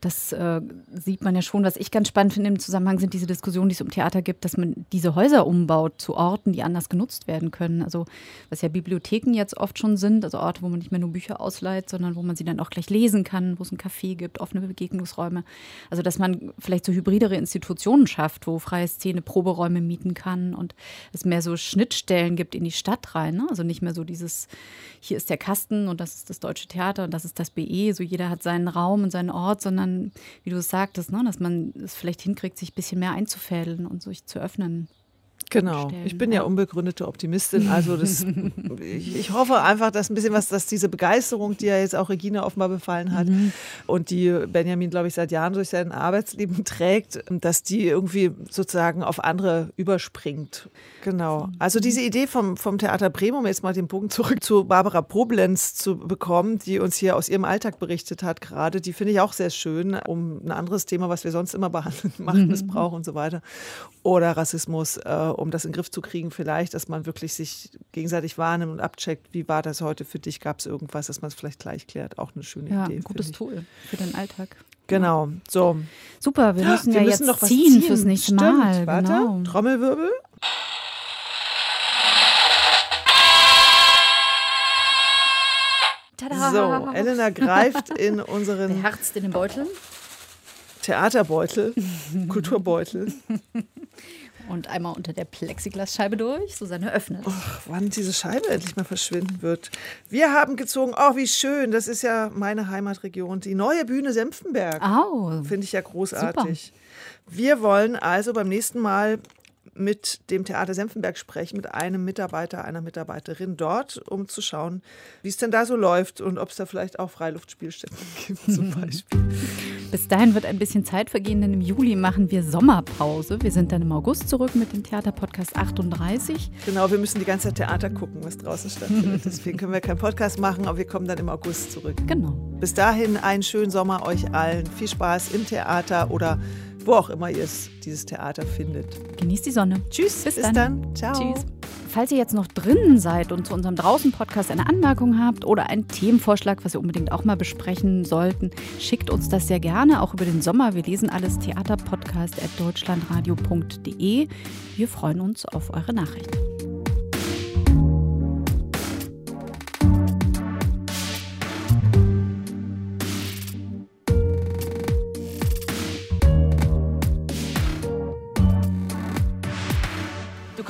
Das äh, sieht man ja schon. Was ich ganz spannend finde im Zusammenhang sind diese Diskussionen, die es um Theater gibt, dass man diese Häuser umbaut zu Orten, die anders genutzt werden können. Also was ja Bibliotheken jetzt oft schon sind, also Orte, wo man nicht mehr nur Bücher ausleiht, sondern wo man sie dann auch gleich lesen kann, wo es ein Café gibt, offene Begegnungsräume. Also dass man vielleicht so hybridere Institutionen schafft, wo freie Szene Proberäume mietet bieten kann und es mehr so Schnittstellen gibt in die Stadt rein. Ne? Also nicht mehr so dieses, hier ist der Kasten und das ist das Deutsche Theater und das ist das BE, so jeder hat seinen Raum und seinen Ort, sondern wie du es sagtest, ne? dass man es vielleicht hinkriegt, sich ein bisschen mehr einzufädeln und sich zu öffnen. Genau. stellen. Ich bin ja unbegründete Optimistin. Also das, *laughs* ich, ich hoffe einfach, dass ein bisschen was, dass diese Begeisterung, die ja jetzt auch Regina offenbar befallen hat und die Benjamin, glaube ich, seit Jahren durch sein Arbeitsleben *laughs* trägt, dass die irgendwie sozusagen auf andere überspringt. Genau. Also diese Idee vom, vom Theater Bremen, um jetzt mal den Bogen zurück zu Barbara Poblenz zu bekommen, die uns hier aus ihrem Alltag berichtet hat gerade, die finde ich auch sehr schön, um ein anderes Thema, was wir sonst immer behandeln, *laughs* Machtmissbrauch und so weiter oder Rassismus, äh, um das in den Griff zu kriegen, vielleicht, dass man wirklich sich gegenseitig wahrnimmt und abcheckt, wie war das heute für dich, gab es irgendwas, dass man es vielleicht gleich klärt, auch eine schöne Ja, Idee. ein gutes. Tool für den Alltag. Genau, so. Super, wir müssen Wir ja müssen jetzt noch was ziehen, ziehen. fürs nächste Stimmt, Mal. warte. Genau. Trommelwirbel. Tada. So, Elena greift in unseren *laughs* Beherzt in den Beutel. Theaterbeutel, Kulturbeutel. *laughs* Und einmal unter der Plexiglasscheibe durch. Susanne öffnet. Ach, wann diese Scheibe endlich mal verschwinden wird. Wir haben gezogen, oh, wie schön, das ist ja meine Heimatregion, die neue Bühne Senftenberg. Au. Finde ich ja großartig. Wir wollen also beim nächsten Mal mit dem Theater Senftenberg sprechen, mit einem Mitarbeiter, einer Mitarbeiterin dort, um zu schauen, wie es denn da so läuft und ob es da vielleicht auch Freiluftspielstätten *laughs* gibt zum *laughs* Beispiel. Bis dahin wird ein bisschen Zeit vergehen, denn im Juli machen wir Sommerpause. Wir sind dann im August zurück mit dem Theaterpodcast 38. Genau, wir müssen die ganze Zeit Theater gucken, was draußen stattfindet. Deswegen können wir keinen Podcast machen, aber wir kommen dann im August zurück. Genau. Bis dahin einen schönen Sommer euch allen. Viel Spaß im Theater oder wo auch immer ihr es, dieses Theater findet. Genießt die Sonne. Tschüss, Bis bis, dann. dann. Ciao. Tschüss. Falls ihr jetzt noch drinnen seid und zu unserem Draußen-Podcast eine Anmerkung habt oder einen Themenvorschlag, was wir unbedingt auch mal besprechen sollten, schickt uns das sehr gerne, auch über den Sommer. Wir lesen alles theaterpodcast.deutschlandradio.de. Wir freuen uns auf eure Nachricht.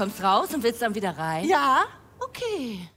kommst raus und willst dann wieder rein? Ja, okay.